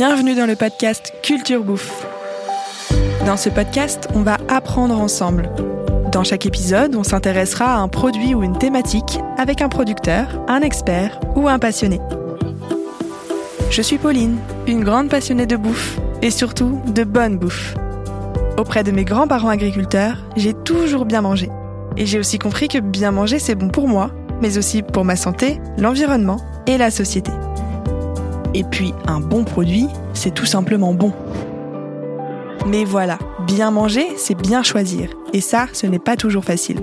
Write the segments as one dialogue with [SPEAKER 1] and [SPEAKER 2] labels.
[SPEAKER 1] Bienvenue dans le podcast Culture Bouffe. Dans ce podcast, on va apprendre ensemble. Dans chaque épisode, on s'intéressera à un produit ou une thématique avec un producteur, un expert ou un passionné. Je suis Pauline, une grande passionnée de bouffe et surtout de bonne bouffe. Auprès de mes grands-parents agriculteurs, j'ai toujours bien mangé. Et j'ai aussi compris que bien manger, c'est bon pour moi, mais aussi pour ma santé, l'environnement et la société. Et puis, un bon produit, c'est tout simplement bon. Mais voilà, bien manger, c'est bien choisir. Et ça, ce n'est pas toujours facile.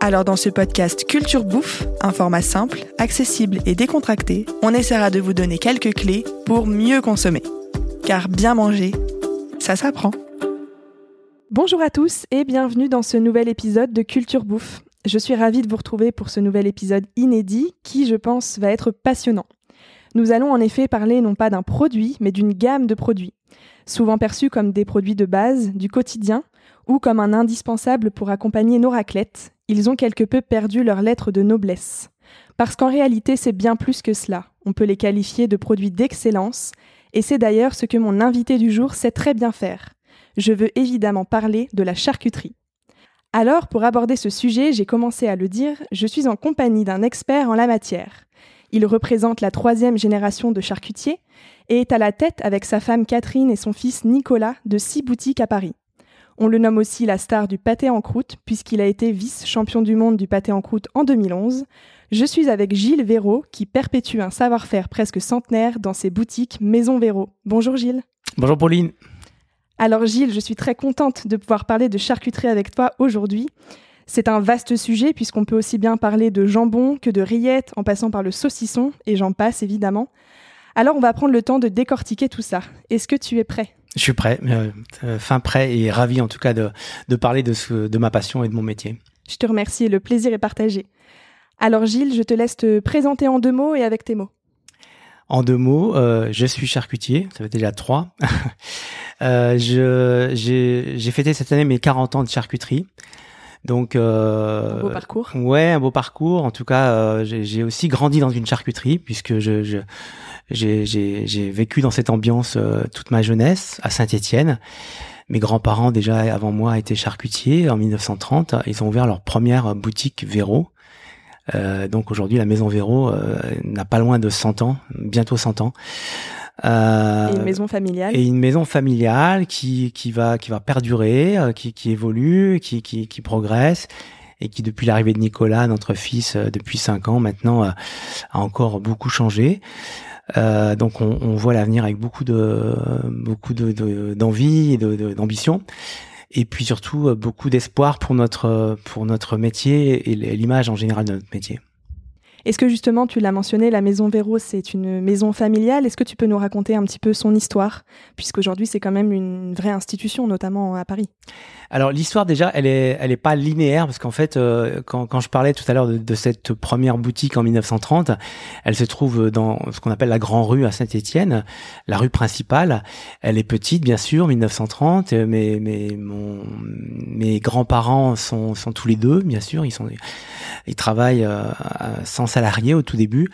[SPEAKER 1] Alors dans ce podcast Culture Bouffe, un format simple, accessible et décontracté, on essaiera de vous donner quelques clés pour mieux consommer. Car bien manger, ça s'apprend. Bonjour à tous et bienvenue dans ce nouvel épisode de Culture Bouffe. Je suis ravie de vous retrouver pour ce nouvel épisode inédit qui, je pense, va être passionnant. Nous allons en effet parler non pas d'un produit, mais d'une gamme de produits, souvent perçus comme des produits de base, du quotidien, ou comme un indispensable pour accompagner nos raclettes, ils ont quelque peu perdu leur lettre de noblesse. Parce qu'en réalité, c'est bien plus que cela. On peut les qualifier de produits d'excellence, et c'est d'ailleurs ce que mon invité du jour sait très bien faire. Je veux évidemment parler de la charcuterie. Alors, pour aborder ce sujet, j'ai commencé à le dire, je suis en compagnie d'un expert en la matière. Il représente la troisième génération de charcutiers et est à la tête avec sa femme Catherine et son fils Nicolas de six boutiques à Paris. On le nomme aussi la star du pâté en croûte puisqu'il a été vice-champion du monde du pâté en croûte en 2011. Je suis avec Gilles Véraud qui perpétue un savoir-faire presque centenaire dans ses boutiques Maison Véraud. Bonjour Gilles.
[SPEAKER 2] Bonjour Pauline.
[SPEAKER 1] Alors Gilles, je suis très contente de pouvoir parler de charcuterie avec toi aujourd'hui. C'est un vaste sujet puisqu'on peut aussi bien parler de jambon que de rillettes en passant par le saucisson et j'en passe évidemment. Alors on va prendre le temps de décortiquer tout ça. Est-ce que tu es prêt?
[SPEAKER 2] Je suis prêt, euh, euh, fin prêt et ravi en tout cas de, parler de, ce, de ma passion et de mon métier.
[SPEAKER 1] Je te remercie, le plaisir est partagé. Alors Gilles, je te laisse te présenter en deux mots et avec tes mots.
[SPEAKER 2] En deux mots, euh, je suis charcutier, ça fait déjà trois. j'ai fêté cette année mes 40 ans de charcuterie.
[SPEAKER 1] Donc euh, un beau parcours.
[SPEAKER 2] Ouais, un beau parcours. En tout cas, euh, j'ai aussi grandi dans une charcuterie puisque je, je j'ai vécu dans cette ambiance euh, toute ma jeunesse à Saint-Étienne. Mes grands-parents déjà avant moi étaient charcutiers en 1930. Ils ont ouvert leur première boutique Véro. Euh, donc aujourd'hui, la maison Véro euh, n'a pas loin de 100 ans, bientôt 100 ans.
[SPEAKER 1] Euh, et une maison familiale.
[SPEAKER 2] Et une maison familiale qui, qui, va, qui va perdurer, euh, qui, qui évolue, qui, qui, qui progresse et qui depuis l'arrivée de Nicolas, notre fils, euh, depuis cinq ans maintenant, a encore beaucoup changé. Euh, donc on, on voit l'avenir avec beaucoup de beaucoup de d'envie et d'ambition et puis surtout beaucoup d'espoir pour notre pour notre métier et l'image en général de notre métier.
[SPEAKER 1] Est-ce que justement, tu l'as mentionné, la Maison Véro, c'est une maison familiale? Est-ce que tu peux nous raconter un petit peu son histoire? Puisqu'aujourd'hui, c'est quand même une vraie institution, notamment à Paris.
[SPEAKER 2] Alors l'histoire déjà, elle est, elle pas linéaire parce qu'en fait, euh, quand, quand je parlais tout à l'heure de, cette première boutique en 1930, elle se trouve dans ce qu'on appelle la Grand Rue à Saint-Étienne, la rue principale. Elle est petite, bien sûr, 1930. Mais, mais mon, mes grands-parents sont, sont tous les deux, bien sûr. Ils sont, ils travaillent euh, sans salariés au tout début.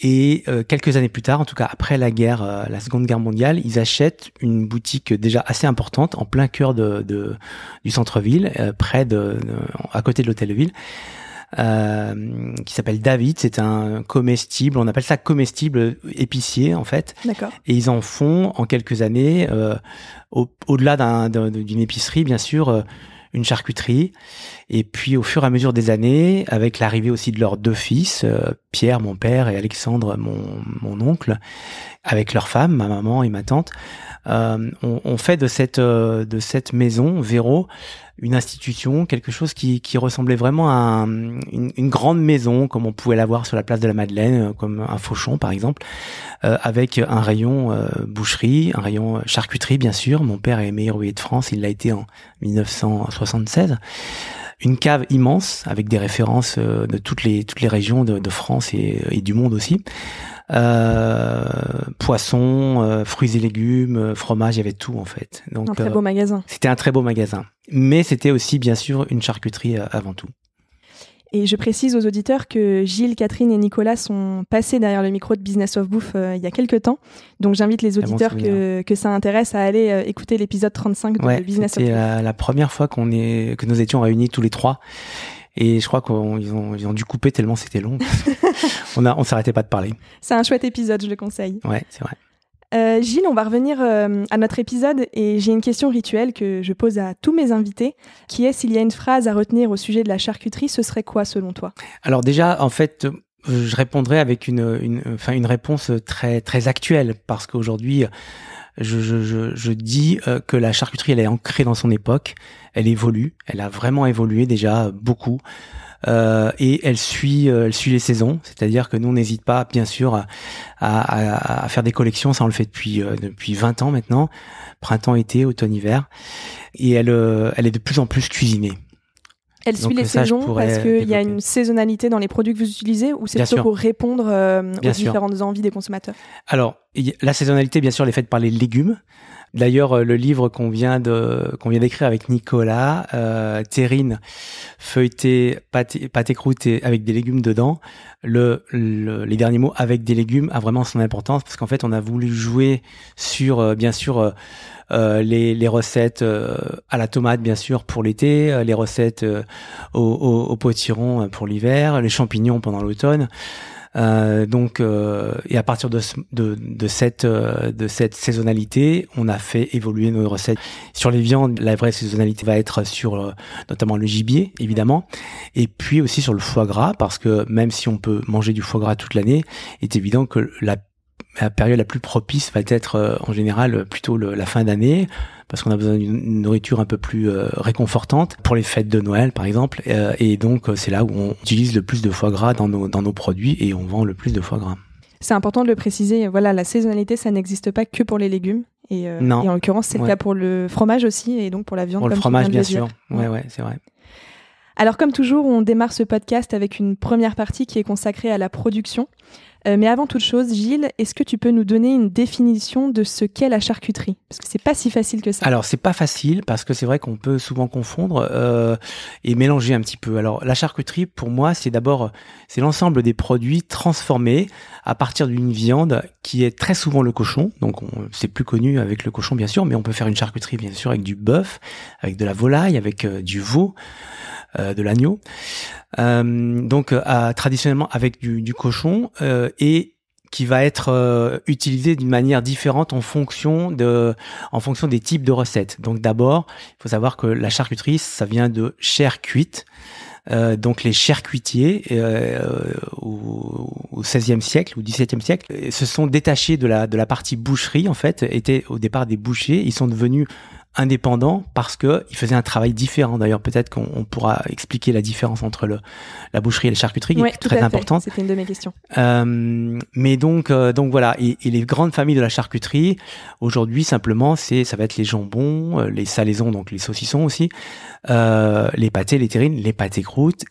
[SPEAKER 2] Et euh, quelques années plus tard, en tout cas après la guerre, euh, la Seconde Guerre mondiale, ils achètent une boutique déjà assez importante en plein cœur de, de du centre-ville, euh, près de, à côté de l'hôtel de ville. Euh, qui s'appelle David. C'est un comestible, on appelle ça comestible épicier en fait.
[SPEAKER 1] D'accord.
[SPEAKER 2] Et ils en font en quelques années, euh, au-delà d'une épicerie bien sûr, une charcuterie. Et puis au fur et à mesure des années, avec l'arrivée aussi de leurs deux fils, Pierre mon père et Alexandre mon, mon oncle, avec leurs femmes, ma maman et ma tante, euh, fait de cette euh, de cette maison Véro une institution, quelque chose qui, qui ressemblait vraiment à une, une, grande maison comme on pouvait l'avoir sur la place de la Madeleine, euh, comme un fauchon par exemple, euh, avec un rayon euh, boucherie, un rayon charcuterie bien sûr. Mon père est meilleur ouvrier de France, il l'a été en 1976 une cave immense avec des références de toutes les toutes les régions de, de France et, et, du monde aussi, euh, poissons, euh, fruits et légumes, euh, fromage, il y avait tout en fait.
[SPEAKER 1] Donc un très beau magasin.
[SPEAKER 2] C'était un très beau magasin, mais c'était aussi bien sûr une charcuterie avant tout.
[SPEAKER 1] Et je précise aux auditeurs que Gilles, Catherine et Nicolas sont passés derrière le micro de Business of Bouffe euh, il y a quelques temps. Donc j'invite les auditeurs que, que, ça intéresse à aller euh, écouter l'épisode 35 de Business of Bouffe.
[SPEAKER 2] C'est la première fois qu'on est que nous étions réunis tous les trois. Et je crois qu'ils ont, ils ont dû couper tellement c'était long. on a, on s'arrêtait pas de parler.
[SPEAKER 1] C'est un chouette épisode, je le conseille.
[SPEAKER 2] Ouais, c'est vrai.
[SPEAKER 1] Euh, Gilles, on va revenir euh, à notre épisode et j'ai une question rituelle que je pose à tous mes invités, qui est s'il y a une phrase à retenir au sujet de la charcuterie, ce serait quoi selon toi?
[SPEAKER 2] Alors déjà, en fait, je répondrai avec une, réponse très, actuelle parce qu'aujourd'hui, je, je, dis euh, que la charcuterie, elle est ancrée dans son époque, elle évolue, elle a vraiment évolué déjà beaucoup. Euh, et elle suit, euh, elle suit les saisons. C'est-à-dire que nous, on n'hésite pas, bien sûr, à, à, à, faire des collections. Ça, on le fait depuis euh, depuis 20 ans maintenant, printemps, été, automne, hiver. Et elle, elle est de plus en plus cuisinée.
[SPEAKER 1] Elle suit les saisons parce qu'il y a une saisonnalité dans les produits que vous utilisez ou c'est plutôt pour répondre aux différentes envies des consommateurs?
[SPEAKER 2] Alors, la saisonnalité, bien sûr, elle est faite par les légumes. D'ailleurs, euh, le livre qu'on vient d'écrire avec Nicolas, euh, terrine, feuilleté, pâté, pâté croûté avec des légumes dedans. Le, les derniers mots avec des légumes a vraiment son importance parce qu'en fait, on a voulu jouer sur, euh, bien sûr. Les, les, recettes à la tomate bien sûr pour l'été, les recettes au, au, au potiron pour l'hiver, les champignons pendant l'automne. Euh, donc, euh, et à partir de, de, de cette euh, de cette saisonnalité, on a fait évoluer nos recettes. Sur les viandes, la vraie saisonnalité va être sur euh, notamment le gibier, évidemment, et puis aussi sur le foie gras, parce que même si on peut manger du foie gras toute l'année, il est évident que la la période la plus propice va être en général plutôt la fin d'année parce qu'on a besoin d'une nourriture un peu plus euh, réconfortante pour les fêtes de Noël par exemple euh, et donc euh, c'est là où on utilise le plus de foie gras dans nos, dans nos produits et on vend le plus de foie gras.
[SPEAKER 1] C'est important de le préciser, voilà, la saisonnalité, ça n'existe pas que pour les légumes. Et, non. et en l'occurrence, c'est le cas pour le fromage aussi, et donc pour la viande.
[SPEAKER 2] Pour le fromage, bien sûr. Ouais, ouais, c'est vrai.
[SPEAKER 1] Alors, comme toujours, on démarre ce podcast avec une première partie qui est consacrée à la production. Euh, mais avant toute chose, Gilles, est-ce que tu peux nous donner une définition de ce qu'est la charcuterie? Parce que c'est pas si facile que ça.
[SPEAKER 2] Alors c'est pas facile parce que c'est vrai qu'on peut souvent confondre euh, et mélanger un petit peu. Alors la charcuterie, pour moi, c'est d'abord c'est l'ensemble des produits transformés à partir d'une viande qui est très souvent le cochon. Donc c'est plus connu avec le cochon bien sûr, mais on peut faire une charcuterie bien sûr avec du bœuf, avec de la volaille, avec euh, du veau. De l'agneau. Donc traditionnellement avec du cochon et qui va être utilisé d'une manière différente en fonction des types de recettes. Donc d'abord, il faut savoir que la charcuterie, ça vient de chair cuite. Euh, donc les charcutiers euh, au, au XVIe siècle ou XVIIe siècle se sont détachés de la de la partie boucherie en fait étaient au départ des bouchers ils sont devenus indépendant parce que il faisait un travail différent. D'ailleurs, peut-être qu'on pourra expliquer la différence entre le, la boucherie et la charcuterie, qui est très importante.
[SPEAKER 1] C'était une de mes questions.
[SPEAKER 2] Euh, mais donc, euh, donc voilà. Et, et, les grandes familles de la charcuterie, aujourd'hui, simplement, c'est, ça va être les jambons, euh, les salaisons, donc les saucissons aussi, euh, les pâtés, les terrines, les pâtés croûtes,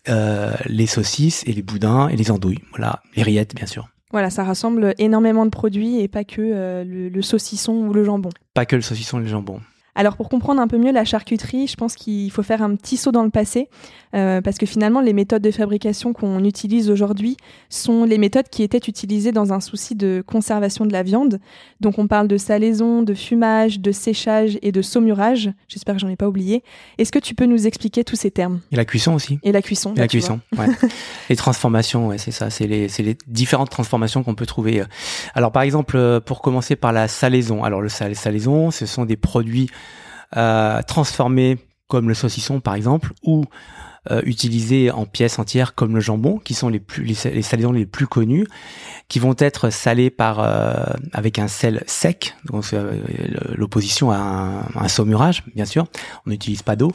[SPEAKER 2] les saucisses et les boudins et les andouilles. Voilà, les rillettes, bien sûr.
[SPEAKER 1] Voilà, ça rassemble énormément de produits et pas que le, le saucisson ou le jambon.
[SPEAKER 2] Pas que le saucisson et le jambon.
[SPEAKER 1] Alors pour comprendre un peu mieux la charcuterie, je pense qu'il faut faire un petit saut dans le passé, euh, parce que finalement les méthodes de fabrication qu'on utilise aujourd'hui sont les méthodes qui étaient utilisées dans un souci de conservation de la viande. Donc on parle de salaison, de fumage, de séchage et de saumurage. J'espère que j'en ai pas oublié. Est-ce que tu peux nous expliquer tous ces termes?
[SPEAKER 2] Et la cuisson aussi.
[SPEAKER 1] Et la cuisson.
[SPEAKER 2] Et la cuisson. Ouais. les transformations, ouais, c'est ça. C'est les, les, différentes transformations qu'on peut trouver. Alors par exemple, euh, pour commencer par la salaison. Alors le salaison, ce sont des produits euh, transformés comme le saucisson par exemple, ou euh, utilisés en pièces entières comme le jambon, qui sont les plus les, les plus connus, qui vont être salés par euh, avec un sel sec, donc euh, l'opposition à un, saumurage bien sûr. On n'utilise pas d'eau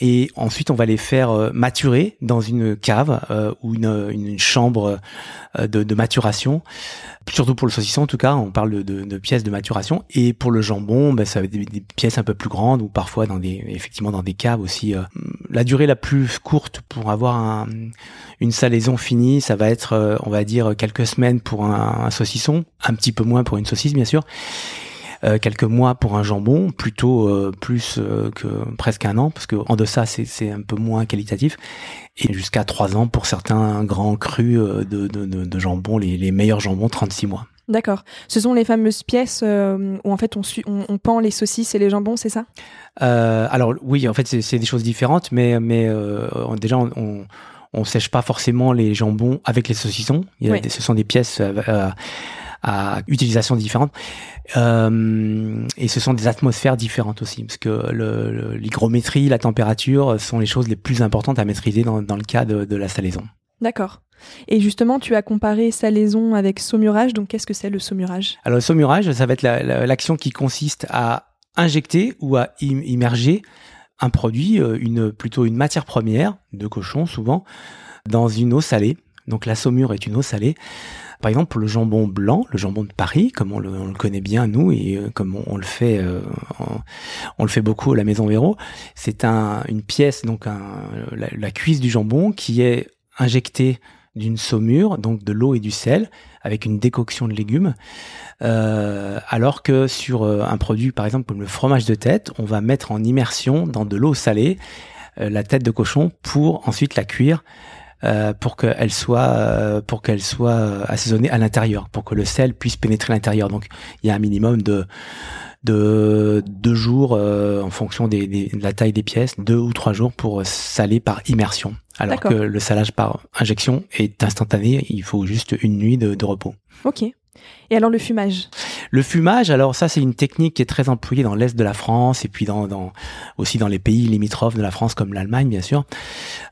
[SPEAKER 2] et ensuite on va les faire euh, maturer dans une cave euh, ou une, une chambre euh, de, de, maturation. Surtout pour le saucisson en tout cas, on parle de, de, pièces de maturation. Et pour le jambon, ben, ça va être des, pièces un peu plus grandes ou parfois dans des effectivement dans des caves aussi. La durée la plus courte pour avoir un, une salaison finie, ça va être on va dire quelques semaines pour un, un saucisson, un petit peu moins pour une saucisse bien sûr. Euh, quelques mois pour un jambon, plutôt euh, plus euh, que presque un an, parce que en deçà c'est un peu moins qualitatif, et jusqu'à trois ans pour certains grands crus de, de, de, de jambon, les, les meilleurs jambons, 36 mois.
[SPEAKER 1] D'accord. Ce sont les fameuses pièces où en fait on, on, on, pend les saucisses et les jambons, c'est ça?
[SPEAKER 2] Euh, Alors oui, en fait c'est des choses différentes, mais mais euh, déjà on, on, sèche pas forcément les jambons avec les saucissons. Il y a ce sont des pièces à utilisation différente. Euh, et ce sont des atmosphères différentes aussi, parce que l'hygrométrie, la température sont les choses les plus importantes à maîtriser dans, dans le cas de, de la salaison.
[SPEAKER 1] D'accord. Et justement, tu as comparé salaison avec saumurage. Donc, qu'est-ce que c'est le saumurage?
[SPEAKER 2] Alors, le saumurage, ça va être l'action qui consiste à injecter ou à immerger un produit, euh, une, plutôt une matière première de cochon souvent, dans une eau salée. Donc, la saumure est une eau salée par exemple, le jambon blanc, le jambon de Paris, comme on le, connaît bien nous et euh, comme on, le fait, euh, on, le fait beaucoup à la Maison Véro, c'est un, une pièce, donc la, cuisse du jambon qui est injectée d'une saumure, donc de l'eau et du sel, avec une décoction de légumes. Euh, alors que sur un produit, par exemple comme le fromage de tête, on va mettre en immersion dans de l'eau salée la tête de cochon pour ensuite la cuire euh, pour qu'elle soit euh, pour qu'elle soit euh, assaisonnée à l'intérieur, pour que le sel puisse pénétrer l'intérieur. Donc il y a un minimum de de deux jours en fonction des, de la taille des pièces, deux ou trois jours pour saler par immersion. Alors que le salage par injection est instantané, il faut juste une nuit de, de repos.
[SPEAKER 1] Ok. Et alors le fumage?
[SPEAKER 2] Le fumage, alors ça c'est une technique qui est très employée dans l'est de la France et puis dans, dans, aussi dans les pays limitrophes de la France comme l'Allemagne bien sûr.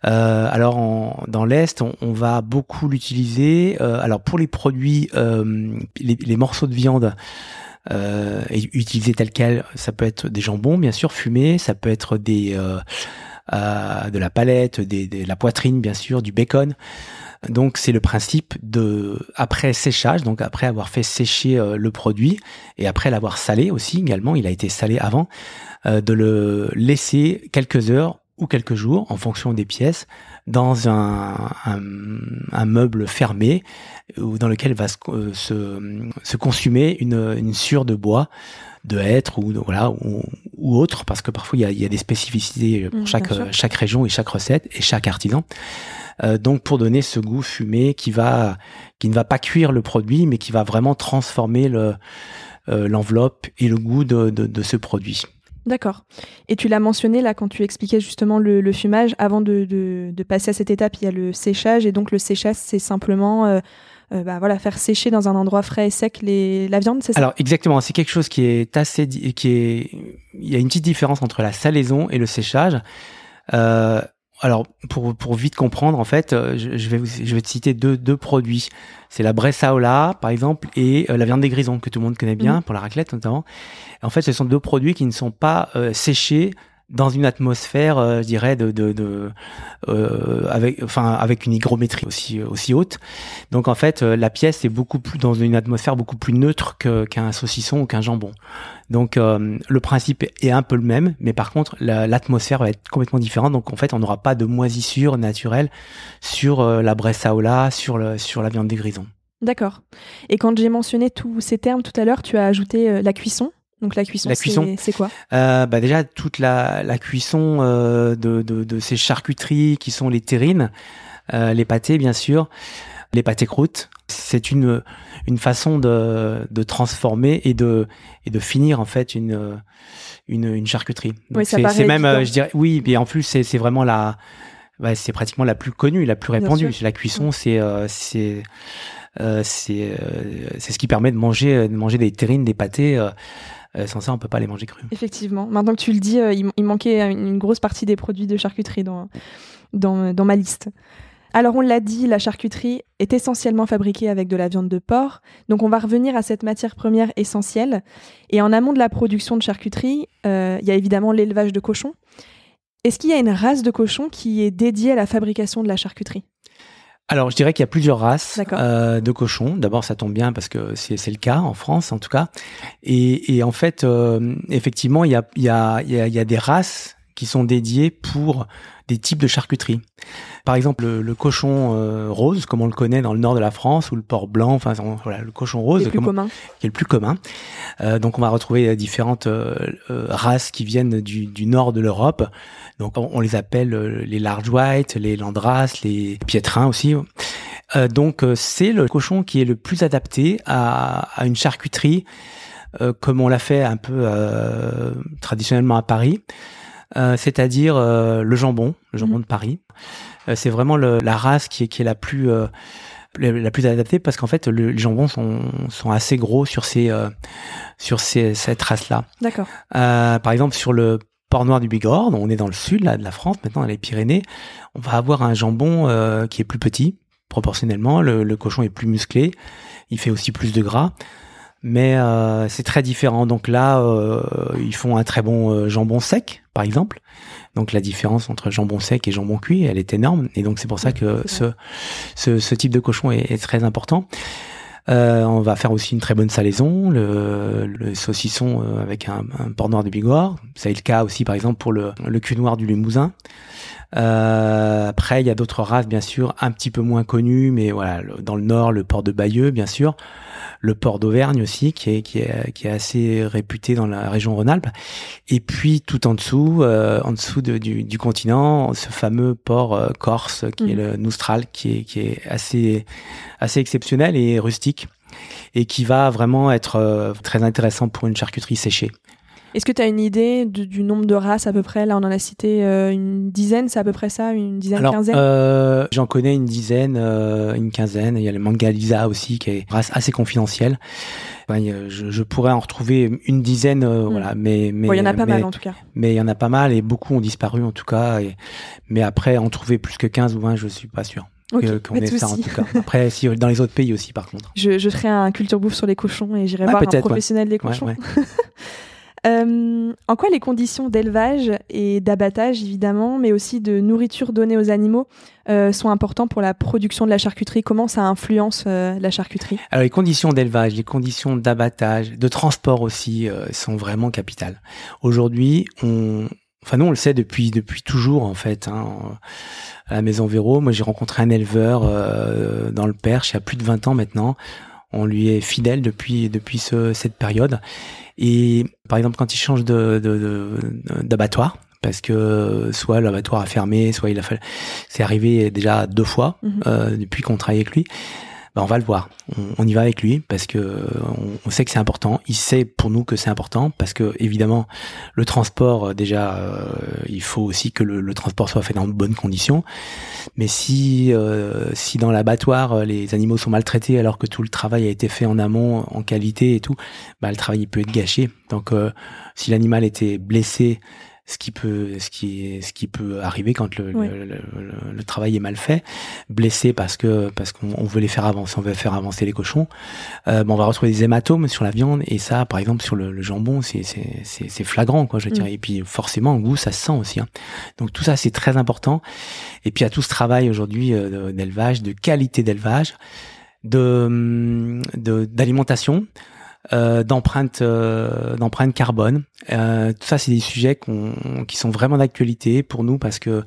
[SPEAKER 2] Euh, alors dans l'est, on, on, va beaucoup l'utiliser. Euh, alors pour les produits, euh, les, les, morceaux de viande. Euh, utilisés tels quels, ça peut être des jambons bien sûr fumés, ça peut être des euh, euh, de la palette, des, de la poitrine bien sûr, du bacon. Donc c'est le principe de après séchage, donc après avoir fait sécher euh, le produit et après l'avoir salé aussi également, il a été salé avant, euh, de le laisser quelques heures ou quelques jours en fonction des pièces dans un, un, meuble fermé ou dans lequel va se, euh, se, consumer une, une sure de bois de hêtre ou voilà ou, ou, autre parce que parfois il y a, il y a des spécificités pour mmh, chaque chaque région et chaque recette et chaque artisan euh, donc pour donner ce goût fumé qui va, qui ne va pas cuire le produit, mais qui va vraiment transformer le euh, l'enveloppe et le goût de, de, de ce produit.
[SPEAKER 1] D'accord. Et tu l'as mentionné là quand tu expliquais justement le, fumage. Avant de, passer à cette étape, il y a le séchage et donc le séchage, c'est simplement euh, euh, bah, voilà faire sécher dans un endroit frais et sec la viande, c'est ça?
[SPEAKER 2] Alors exactement, c'est quelque chose qui est assez, qui est, il y a une petite différence entre la salaison et le séchage. Euh, alors pour pour vite comprendre en fait, euh, je, vais je vais te citer deux deux produits. C'est la bressaola par exemple et euh, la viande des grisons que tout le monde connaît bien mmh. pour la raclette notamment. En fait, ce sont deux produits qui ne sont pas euh, séchés dans une atmosphère, euh, je dirais, de, de, de euh, avec, enfin, avec une hygrométrie aussi aussi haute. Donc en fait, la pièce est beaucoup plus dans une atmosphère beaucoup plus neutre qu'un saucisson ou qu'un jambon. Donc le principe est un peu le même, mais par contre l'atmosphère va être complètement différente. Donc en fait, on n'aura pas de moisissure naturelle sur la bressaola, sur le sur la viande des grisons.
[SPEAKER 1] D'accord. Et quand j'ai mentionné tous ces termes tout à l'heure, tu as ajouté la cuisson. Donc la cuisson, c'est quoi?
[SPEAKER 2] Euh, bah Déjà, toute la, la cuisson euh, de, de, de, ces charcuteries qui sont les terrines, euh, les pâtés bien sûr, les pâtés croûtes. C'est une, une façon de, de transformer et de, et de finir en fait une, une, une charcuterie.
[SPEAKER 1] oui, c'est
[SPEAKER 2] même, euh, je dirais, oui, et en plus c'est vraiment la, bah, c'est pratiquement la plus connue, la plus répandue. La cuisson, c'est euh, c'est euh, c'est ce qui permet de manger de manger des terrines, des pâtés sans ça, on peut pas les manger crus.
[SPEAKER 1] Effectivement. Maintenant que tu le dis, euh, il, manquait une grosse partie des produits de charcuterie dans, dans, dans ma liste. Alors on l'a dit, la charcuterie est essentiellement fabriquée avec de la viande de porc. Donc on va revenir à cette matière première essentielle. Et en amont de la production de charcuterie, euh, il y a évidemment l'élevage de cochons. Est-ce qu'il y a une race de cochons qui est dédiée à la fabrication de la charcuterie?
[SPEAKER 2] Alors, je dirais qu'il y a plusieurs races euh, de cochons. D'abord, ça tombe bien parce que c'est le cas en France, en tout cas. Et, et en fait, euh, effectivement, il y a, il y, a, il y, a, des races qui sont dédiés pour des types de charcuterie. Par exemple, le, cochon euh, rose, comme on le connaît dans le nord de la France, ou le porc blanc, enfin voilà, le cochon rose,
[SPEAKER 1] le plus commun.
[SPEAKER 2] qui est le plus commun. Euh, donc on va retrouver différentes races qui viennent du, du nord de l'Europe. Donc on, les appelle les large white, les landras, les piétrins aussi. donc c'est le cochon qui est le plus adapté à, à une charcuterie euh, comme on l'a fait un peu euh, traditionnellement à Paris, euh, c'est-à-dire le jambon, le jambon mhm. de Paris. c'est vraiment la race qui est, qui est la plus la plus adaptée parce qu'en fait le, les jambons sont, sont assez gros sur ces sur ces, cette race là.
[SPEAKER 1] D'accord.
[SPEAKER 2] par exemple sur le port noir du Bigorre, on est dans le sud là, de la France, maintenant dans les Pyrénées, on va avoir un jambon qui est plus petit proportionnellement, le, le, cochon est plus musclé, il fait aussi plus de gras mais euh, c'est très différent. Donc là, euh, ils font un très bon euh, jambon sec, par exemple. Donc la différence entre jambon sec et jambon cuit, elle est énorme. Et donc c'est pour ça que ce, ce, ce, type de cochon est, est très important. Euh, on va faire aussi une très bonne salaison, le, le saucisson avec un, un porc noir de Bigorre. C'est le cas aussi, par exemple, pour le, le cul noir du Limousin. Euh, après, il y a d'autres races, bien sûr, un petit peu moins connues, mais voilà, dans le nord, le port de Bayeux, bien sûr le port d'Auvergne aussi, qui est, qui est, qui est assez réputé dans la région Rhône-Alpes. Et puis tout en dessous, euh, en dessous de, du, du, continent, ce fameux port euh, corse, qui est mhm. le Noustral, qui est, qui est assez, assez exceptionnel et rustique, et qui va vraiment être euh, très intéressant pour une charcuterie séchée.
[SPEAKER 1] Est-ce que tu as une idée du, nombre de races à peu près? Là, on en a cité euh, une dizaine, c'est à peu près ça? Une dizaine,
[SPEAKER 2] Alors,
[SPEAKER 1] quinzaine?
[SPEAKER 2] euh, J'en connais une dizaine, euh, une quinzaine. Il y a le Mangaliza aussi, qui est une race assez confidentielle. je, je, pourrais en retrouver une dizaine, hmm. voilà. Mais, mais
[SPEAKER 1] il y en a pas mal en tout cas.
[SPEAKER 2] Mais il y en a pas mal et beaucoup ont disparu en tout cas. Et, mais après, en trouver plus que 15 ou 20, je suis pas sûr.
[SPEAKER 1] Okay, qu'on ait
[SPEAKER 2] ça en tout cas. Après, si, dans les autres pays aussi, par contre.
[SPEAKER 1] Je, je ferai un culture bouffe sur les cochons et j'irai voir un professionnel des cochons. Ouais, Euh, en quoi les conditions d'élevage et d'abattage, évidemment, mais aussi de nourriture donnée aux animaux, euh, sont importantes pour la production de la charcuterie? Comment ça influence euh, la charcuterie?
[SPEAKER 2] Alors, les conditions d'élevage, les conditions d'abattage, de transport aussi, sont vraiment capitales. Aujourd'hui, on, enfin nous on le sait depuis depuis toujours en fait. Hein, à la maison Véro, moi j'ai rencontré un éleveur dans le Perche il y a plus de 20 ans maintenant. On lui est fidèle depuis depuis ce, cette période et par exemple, quand il change de, d'abattoir, parce que soit l'abattoir a fermé, soit il a fait, c'est arrivé déjà deux fois mhm. euh, depuis qu'on travaille avec lui. Ben, on va le voir. On, y va avec lui parce que on, sait que c'est important. Il sait pour nous que c'est important parce que évidemment le transport euh, déjà euh, il faut aussi que le, transport soit fait dans de bonnes conditions. Mais si euh, si dans l'abattoir les animaux sont maltraités alors que tout le travail a été fait en amont en qualité et tout, bah le travail peut être gâché. Donc si l'animal était blessé ce qui peut ce qui ce qui peut arriver quand le, le, le, travail est mal fait. Blessé parce que parce qu'on veut les faire avancer on veut faire avancer les cochons. Euh, on va retrouver des hématomes sur la viande et ça par exemple sur le, jambon c'est c'est c'est flagrant quoi je dirais mm. et puis forcément au goût ça se sent aussi hein. donc tout ça c'est très important. Et puis à tout ce travail aujourd'hui euh, d'élevage de qualité d'élevage de d'alimentation euh, d'empreinte euh, carbone. Euh, tout ça, c'est des sujets qui sont vraiment d'actualité pour nous parce que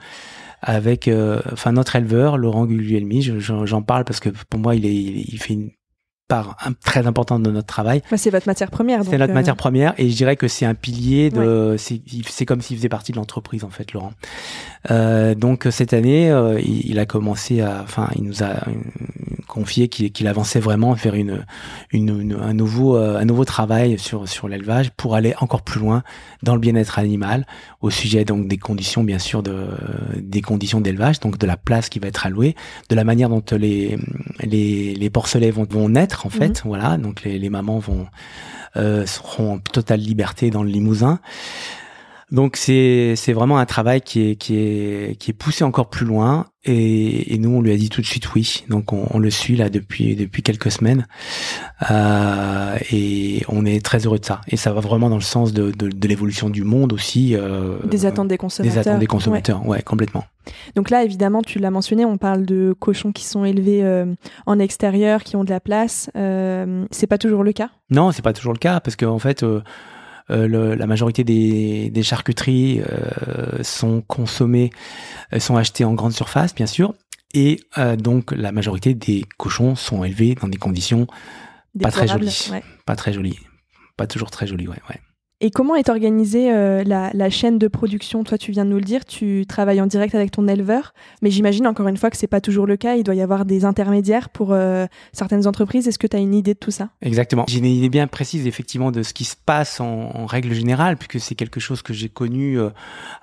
[SPEAKER 2] avec enfin notre éleveur Laurent Guglielmi, j'en parle parce que pour moi il est il fait une part très importante de notre travail.
[SPEAKER 1] c'est votre matière première.
[SPEAKER 2] C'est notre matière première et je dirais que c'est un pilier de. C'est comme s'il faisait partie de l'entreprise en fait, Laurent. Euh, donc cette année, il, il, a commencé à, enfin, il nous a confié qu'il avançait vraiment vers une, une, un nouveau euh, un nouveau travail sur sur l'élevage pour aller encore plus loin dans le bien-être animal au sujet donc des conditions bien sûr de des conditions d'élevage donc de la place qui va être allouée de la manière dont les les les porcelets vont vont naître en fait mhm. voilà donc les, les mamans vont euh, seront en totale liberté dans le Limousin donc c'est c'est vraiment un travail qui est qui est qui est poussé encore plus loin et, et nous on lui a dit tout de suite oui. Donc on, on le suit là depuis depuis quelques semaines euh, et on est très heureux de ça. Et ça va vraiment dans le sens de de, de l'évolution du monde aussi.
[SPEAKER 1] Euh, des attentes des consommateurs.
[SPEAKER 2] Des attentes des consommateurs, ouais, complètement.
[SPEAKER 1] Donc là évidemment tu l'as mentionné, on parle de cochons qui sont élevés euh, en extérieur, qui ont de la place. Euh, c'est pas toujours le cas?
[SPEAKER 2] Non, c'est pas toujours le cas parce qu'en en fait. Euh, la majorité des, des charcuteries sont consommées, sont achetées en grande surface, bien sûr, et donc la majorité des cochons sont élevés dans des conditions pas très jolies, pas très jolies, pas toujours très jolies, ouais, ouais.
[SPEAKER 1] Et comment est organisée euh, la, chaîne de production? Toi, tu viens de nous le dire, tu travailles en direct avec ton éleveur, mais j'imagine encore une fois que c'est pas toujours le cas. Il doit y avoir des intermédiaires pour euh, certaines entreprises. Est-ce que tu as une idée de tout ça?
[SPEAKER 2] Exactement. J'ai une idée bien précise effectivement de ce qui se passe en, règle générale, puisque c'est quelque chose que j'ai connu euh,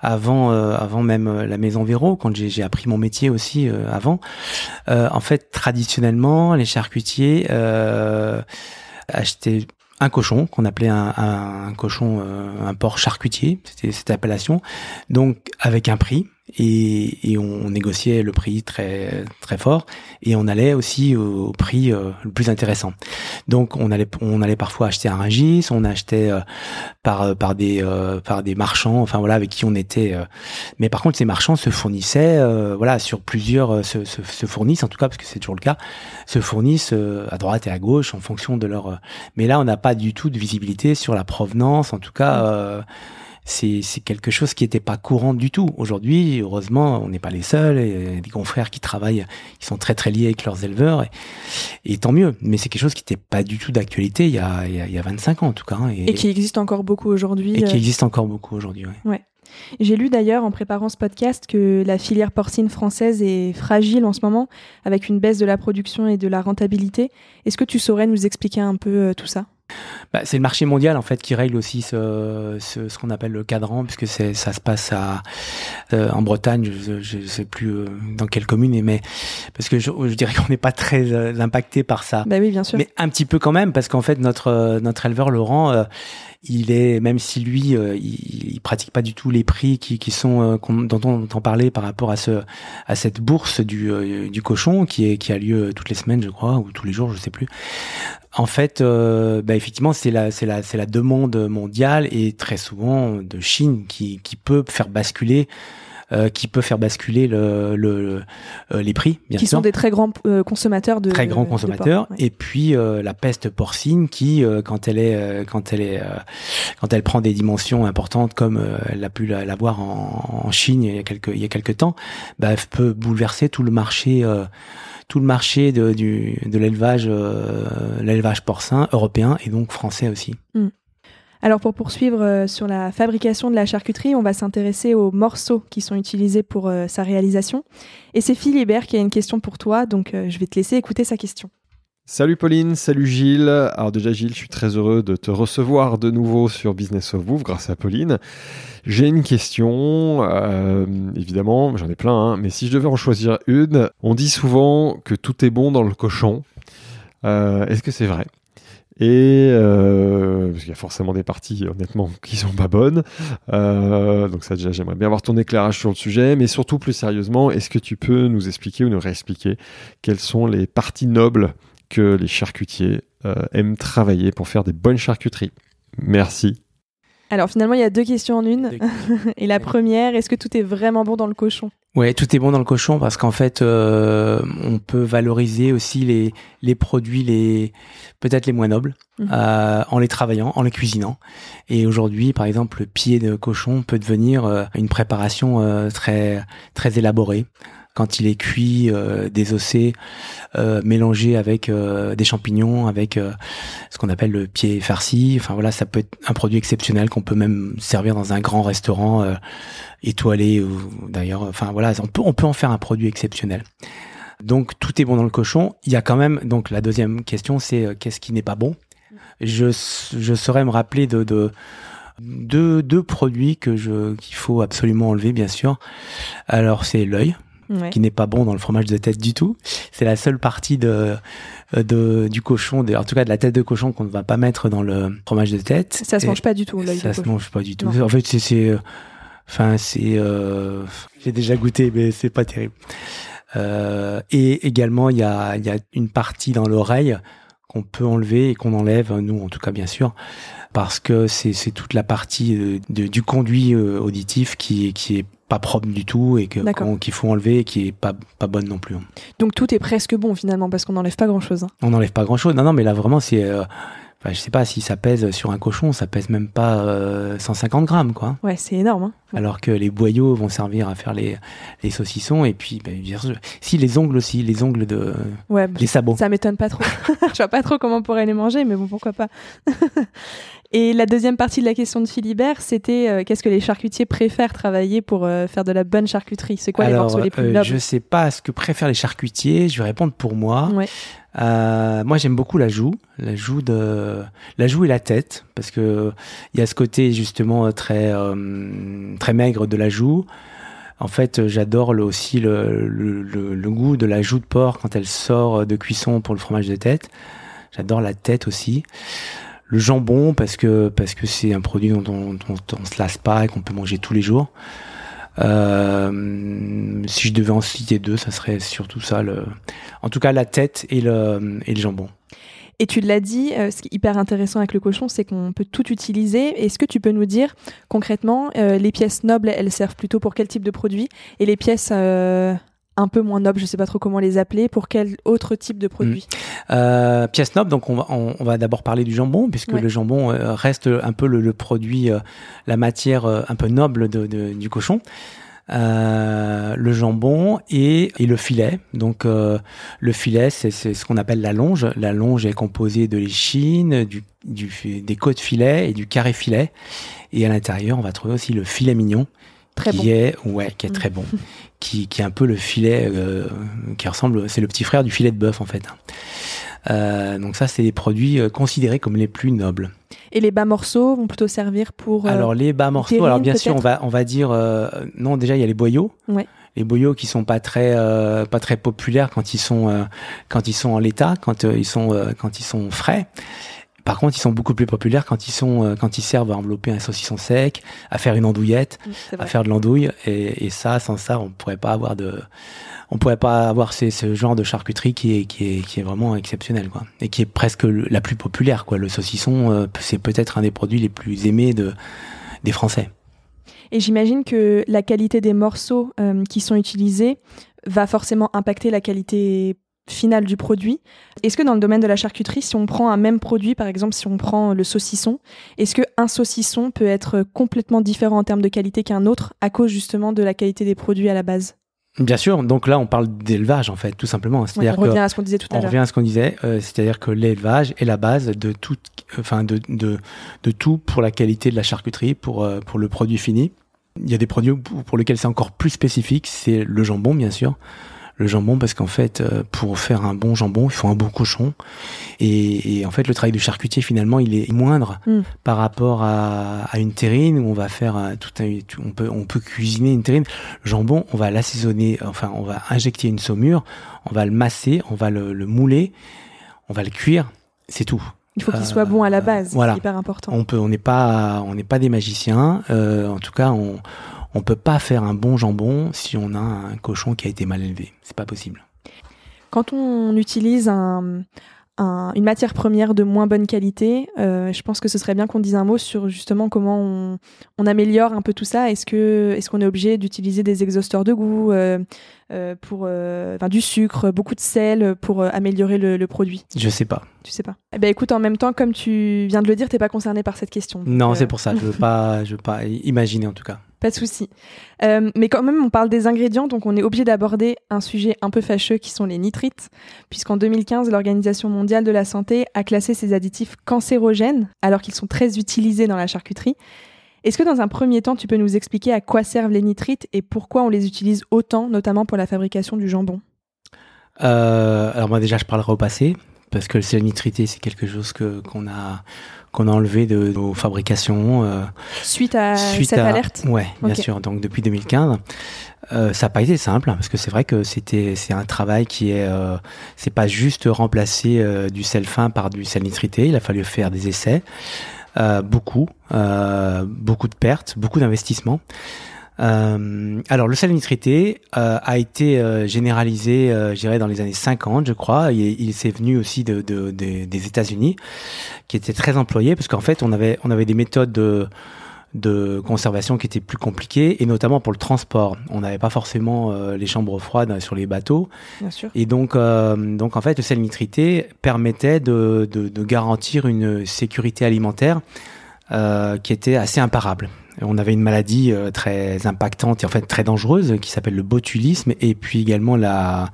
[SPEAKER 2] avant, avant même la maison Véro, quand j'ai appris mon métier aussi avant. en fait, traditionnellement, les charcutiers achetaient un cochon qu'on appelait un, cochon, euh, un porc charcutier, c'était cette appellation. Donc avec un prix et, et, on négociait le prix très très fort et on allait aussi au, prix euh, le plus intéressant. Donc on allait on allait parfois acheter un Rungis, on achetait euh, par euh, par des par des marchands, enfin voilà avec qui on était. mais par contre ces marchands se fournissaient voilà sur plusieurs se, se, se, fournissent en tout cas parce que c'est toujours le cas se fournissent à droite et à gauche en fonction de leur. mais là on n'a pas du tout de visibilité sur la provenance en tout cas c'est quelque chose qui n'était pas courant du tout. Aujourd'hui, heureusement, on n'est pas les seuls. Et des confrères qui travaillent, ils sont très très liés avec leurs éleveurs, et, tant mieux. Mais c'est quelque chose qui n'était pas du tout d'actualité il, y a, il, y a 25 ans en tout cas. Hein,
[SPEAKER 1] et, qui existe encore beaucoup aujourd'hui.
[SPEAKER 2] Et qui euh. existe encore beaucoup aujourd'hui,
[SPEAKER 1] oui. Ouais. J'ai lu d'ailleurs en préparant ce podcast que la filière porcine française est fragile en ce moment, avec une baisse de la production et de la rentabilité. Est-ce que tu saurais nous expliquer un peu euh, tout ça?
[SPEAKER 2] Bah, c'est le marché mondial en fait qui règle aussi ce, ce, ce qu'on appelle le cadran, puisque ça se passe à euh, en Bretagne, je, ne sais plus euh, dans quelle commune, mais parce que je, je dirais qu'on n'est pas très euh, impacté par ça.
[SPEAKER 1] Bah oui, bien sûr.
[SPEAKER 2] Mais un petit peu quand même, parce qu'en fait notre notre éleveur Laurent il est même si lui euh, il, pratique pas du tout les prix qui, qui sont euh, dont on entend parler par rapport à ce à cette bourse du, euh, du cochon qui est qui a lieu toutes les semaines je crois ou tous les jours je sais plus. En fait bah, effectivement c'est la c'est la c'est la demande mondiale et très souvent de Chine qui qui peut faire basculer euh, qui peut faire basculer le, le, euh, les prix,
[SPEAKER 1] bien qui sont des très grands euh, consommateurs de
[SPEAKER 2] très grands consommateurs. Et puis la peste porcine qui, quand elle est, quand elle est, quand elle prend des dimensions importantes comme elle a pu l'avoir en, en, Chine il y a quelques il y a quelques temps, bah, peut bouleverser tout le marché tout le marché de, du, de l'élevage, l'élevage porcin européen et donc français aussi. Mm.
[SPEAKER 1] Alors pour poursuivre euh, sur la fabrication de la charcuterie, on va s'intéresser aux morceaux qui sont utilisés pour euh, sa réalisation. Et c'est Philibert qui a une question pour toi, donc euh, je vais te laisser écouter sa question.
[SPEAKER 3] Salut Pauline, salut Gilles. Alors déjà Gilles, je suis très heureux de te recevoir de nouveau sur Business of Bouffe grâce à Pauline. J'ai une question, évidemment, j'en ai plein, hein, mais si je devais en choisir une, on dit souvent que tout est bon dans le cochon. Est-ce que c'est vrai? Et euh, parce qu'il y a forcément des parties, honnêtement, qui sont pas bonnes. Euh, donc ça déjà, j'aimerais bien avoir ton éclairage sur le sujet, mais surtout plus sérieusement, est-ce que tu peux nous expliquer ou nous réexpliquer quelles sont les parties nobles que les charcutiers euh, aiment travailler pour faire des bonnes charcuteries? Merci.
[SPEAKER 1] Alors finalement, il y a deux questions en une. Et la première, est-ce que tout est vraiment bon dans le cochon?
[SPEAKER 2] Ouais, tout est bon dans le cochon parce qu'en fait, euh, on peut valoriser aussi les les produits les peut-être les moins nobles mhm. euh, en les travaillant, en les cuisinant. Et aujourd'hui, par exemple, le pied de cochon peut devenir euh, une préparation très très élaborée quand il est cuit, euh, désossé, euh, mélangé avec euh, des champignons, avec ce qu'on appelle le pied farci. Enfin voilà, ça peut être un produit exceptionnel qu'on peut même servir dans un grand restaurant étoilé ou d'ailleurs. Enfin voilà, on peut en faire un produit exceptionnel. Donc tout est bon dans le cochon. Il y a quand même donc la deuxième question, c'est qu'est-ce qui n'est pas bon? Je saurais me rappeler de, de deux, produits qu'il faut absolument enlever bien sûr. Alors c'est l'œil qui n'est pas bon dans le fromage de tête du tout. C'est la seule partie de, euh, de du cochon, de, en tout cas de la tête de cochon qu'on ne va pas mettre dans le fromage de tête.
[SPEAKER 1] Ça se mange pas du tout l'œil.
[SPEAKER 2] Ça se mange pas du tout. En fait, c'est, euh, enfin c'est, euh, j'ai déjà goûté, mais c'est pas terrible. Euh, et également, il y a, y a une partie dans l'oreille qu'on peut enlever et qu'on enlève, nous en tout cas bien sûr, parce que c'est toute la partie de, du conduit auditif qui, qui est pas propre du tout et que qu'il faut enlever et qui est pas pas bonne non plus. Hein.
[SPEAKER 1] Donc tout est presque bon finalement parce qu'on n'enlève pas grand chose. Hein.
[SPEAKER 2] On n'enlève pas grand chose. Non non mais là vraiment c'est euh, Enfin, je sais pas si ça pèse sur un cochon, ça pèse même pas 150 grammes, quoi.
[SPEAKER 1] Ouais, c'est énorme. Hein.
[SPEAKER 2] Alors que les boyaux vont servir à faire les, les saucissons et puis, ben, si les ongles aussi, les ongles de,
[SPEAKER 1] ouais,
[SPEAKER 2] les sabots.
[SPEAKER 1] Ça m'étonne pas trop. je vois pas trop comment on pourrait les manger, mais bon, pourquoi pas. Et la deuxième partie de la question de Philibert, c'était euh, qu'est-ce que les charcutiers préfèrent travailler pour euh, faire de la bonne charcuterie? C'est quoi les morceaux les plus euh, nobles?
[SPEAKER 2] Je sais pas ce que préfèrent les charcutiers. Je vais répondre pour moi. moi, j'aime beaucoup la joue, la joue de la joue et la tête, parce que il y a ce côté justement très très maigre de la joue. En fait, j'adore aussi le, le, le, goût de la joue de porc quand elle sort de cuisson pour le fromage de tête. J'adore la tête aussi le jambon parce que parce que c'est un produit dont on, dont, se lasse pas et qu'on peut manger tous les jours. Euh, si je devais en citer deux, ça serait surtout ça. Le... En tout cas, la tête et le, et le jambon.
[SPEAKER 1] Et tu l'as dit, euh, ce qui est hyper intéressant avec le cochon, c'est qu'on peut tout utiliser. Est-ce que tu peux nous dire concrètement, euh, les pièces nobles, elles servent plutôt pour quel type de produit? Et les pièces un peu moins nobles, je sais pas trop comment les appeler, pour quel autre type de produit
[SPEAKER 2] mmh. euh, Pièce noble, donc on va, on, va d'abord parler du jambon, puisque le jambon euh, reste un peu le, produit, euh, la matière un peu noble de, du cochon. le jambon et, et, le filet. Donc le filet, c'est ce qu'on appelle la longe. La longe est composée de l'échine, du, du, des côtes filet et du carré filet. Et à l'intérieur, on va trouver aussi le filet mignon,
[SPEAKER 1] très
[SPEAKER 2] qui
[SPEAKER 1] bon.
[SPEAKER 2] est ouais, qui est très bon. qui, qui est un peu le filet euh, qui ressemble, c'est le petit frère du filet de bœuf en fait. Euh, donc ça, c'est des produits euh, considérés comme les plus nobles.
[SPEAKER 1] Et les bas morceaux vont plutôt servir pour.
[SPEAKER 2] Euh, alors les bas morceaux, alors bien sûr, on va on va dire non. Déjà, il y a les boyaux.
[SPEAKER 1] Ouais.
[SPEAKER 2] Les boyaux qui sont pas très pas très populaires quand ils sont quand ils sont en l'état, quand ils sont quand ils sont frais. Par contre, ils sont beaucoup plus populaires quand ils sont euh, quand ils servent à envelopper un saucisson sec, à faire une andouillette, à faire de l'andouille. Et, et, ça, sans ça, on pourrait pas avoir de, on pourrait pas avoir ce, ce genre de charcuterie qui est qui est qui est vraiment exceptionnel, quoi, et qui est presque la plus populaire, quoi. Le saucisson, euh, c'est peut-être un des produits les plus aimés de des Français.
[SPEAKER 1] Et j'imagine que la qualité des morceaux euh, qui sont utilisés va forcément impacter la qualité finale du produit. Est-ce que dans le domaine de la charcuterie, si on prend un même produit, par exemple si on prend le saucisson, est-ce qu'un saucisson peut être complètement différent en termes de qualité qu'un autre à cause justement de la qualité des produits à la base?
[SPEAKER 2] Bien sûr, donc là on parle d'élevage en fait, tout simplement.
[SPEAKER 1] on revient à ce qu'on disait tout à
[SPEAKER 2] l'heure. On revient à ce qu'on disait, euh, c'est-à-dire que l'élevage est la base de tout, enfin de, de, de, tout pour la qualité de la charcuterie, pour, euh, pour le produit fini. Il y a des produits pour lesquels c'est encore plus spécifique, c'est le jambon bien sûr le jambon parce qu'en fait, euh, pour faire un bon jambon, il faut un bon cochon. Et, en fait, le travail du charcutier, finalement, il est moindre mm. par rapport à, une terrine où on va faire tout un, on peut, on peut cuisiner une terrine. Le jambon, on va l'assaisonner, enfin, on va injecter une saumure, on va le masser, on va le, mouler, on va le cuire. C'est tout.
[SPEAKER 1] Il faut qu'il soit bon à la base. Voilà. C'est hyper important.
[SPEAKER 2] On peut, on n'est pas, on n'est pas des magiciens. Euh, en tout cas, on on peut pas faire un bon jambon si on a un cochon qui a été mal élevé. C'est pas possible.
[SPEAKER 1] Quand on utilise un, une matière première de moins bonne qualité, euh, je pense que ce serait bien qu'on dise un mot sur justement comment on, améliore un peu tout ça. Est-ce que est-ce qu'on est obligé d'utiliser des exhausteurs de goût, euh, euh, pour du sucre, beaucoup de sel pour améliorer le, produit?
[SPEAKER 2] Je sais pas.
[SPEAKER 1] Tu sais pas. Eh ben écoute, en même temps, comme tu viens de le dire, t'es pas concerné par cette question.
[SPEAKER 2] Non, c'est pour ça. Je veux pas, je veux pas imaginer en tout cas.
[SPEAKER 1] Pas de souci. Euh, mais quand même, on parle des ingrédients, donc on est obligé d'aborder un sujet un peu fâcheux qui sont les nitrites, puisqu'en 2015, l'Organisation mondiale de la santé a classé ces additifs cancérogènes, alors qu'ils sont très utilisés dans la charcuterie. Est-ce que dans un premier temps, tu peux nous expliquer à quoi servent les nitrites et pourquoi on les utilise autant, notamment pour la fabrication du jambon?
[SPEAKER 2] Euh, Alors moi déjà, je parlerai au passé, parce que le sel nitrité, c'est quelque chose qu'on a qu'on a enlevé de nos fabrications. Euh,
[SPEAKER 1] suite à cette alerte
[SPEAKER 2] Ouais, bien sûr. Donc depuis 2015, euh, ça n'a pas été simple parce que c'est vrai que c'était c'est un travail qui est euh, c'est pas juste remplacer euh, du sel fin par du sel nitrité. Il a fallu faire des essais, euh, beaucoup, beaucoup de pertes, beaucoup d'investissements. Euh, alors le sel nitrité euh, a été euh, généralisé, euh, je dirais, dans les années 50, je crois. Il, il s'est venu aussi de, de, de des États-Unis, qui était très employé parce qu'en fait on avait on avait des méthodes de de conservation qui était plus compliqué et notamment pour le transport. On n'avait pas forcément euh, les chambres froides sur les bateaux.
[SPEAKER 1] Bien sûr.
[SPEAKER 2] Et donc, euh, donc en fait, le sel nitrité permettait de, de, de garantir une sécurité alimentaire euh, qui était assez imparable. On avait une maladie euh, très impactante et en fait très dangereuse qui s'appelle le botulisme et puis également la,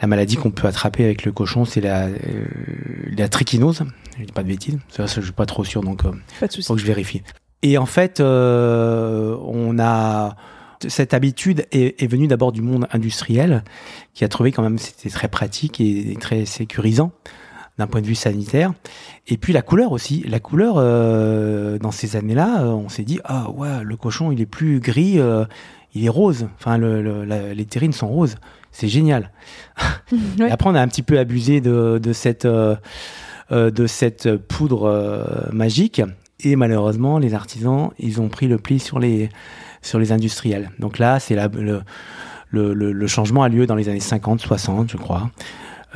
[SPEAKER 2] la maladie qu'on peut attraper avec le cochon, c'est la, euh, la trichinose. Je dis pas de bêtises, ça, ça je suis pas trop sûr donc euh,
[SPEAKER 1] Pas de
[SPEAKER 2] faut que je vérifie. Et en fait, euh, on a cette habitude est, est venue d'abord du monde industriel, qui a trouvé quand même c'était très pratique et très sécurisant d'un point de vue sanitaire. Et puis la couleur aussi. La couleur, euh, dans ces années-là, euh, on s'est dit ah ouais, le cochon il est plus gris, euh, il est rose. Enfin, le, le- la- les terrines sont roses. C'est génial.
[SPEAKER 1] Ouais.
[SPEAKER 2] Et après, on a un petit peu abusé de, de cette euh, euh, de cette poudre euh, magique. Et malheureusement, les artisans, ils ont pris le pli sur les sur les industriels. Donc là, c'est la- le, le, le, le changement a lieu dans les années 50, 60, je crois.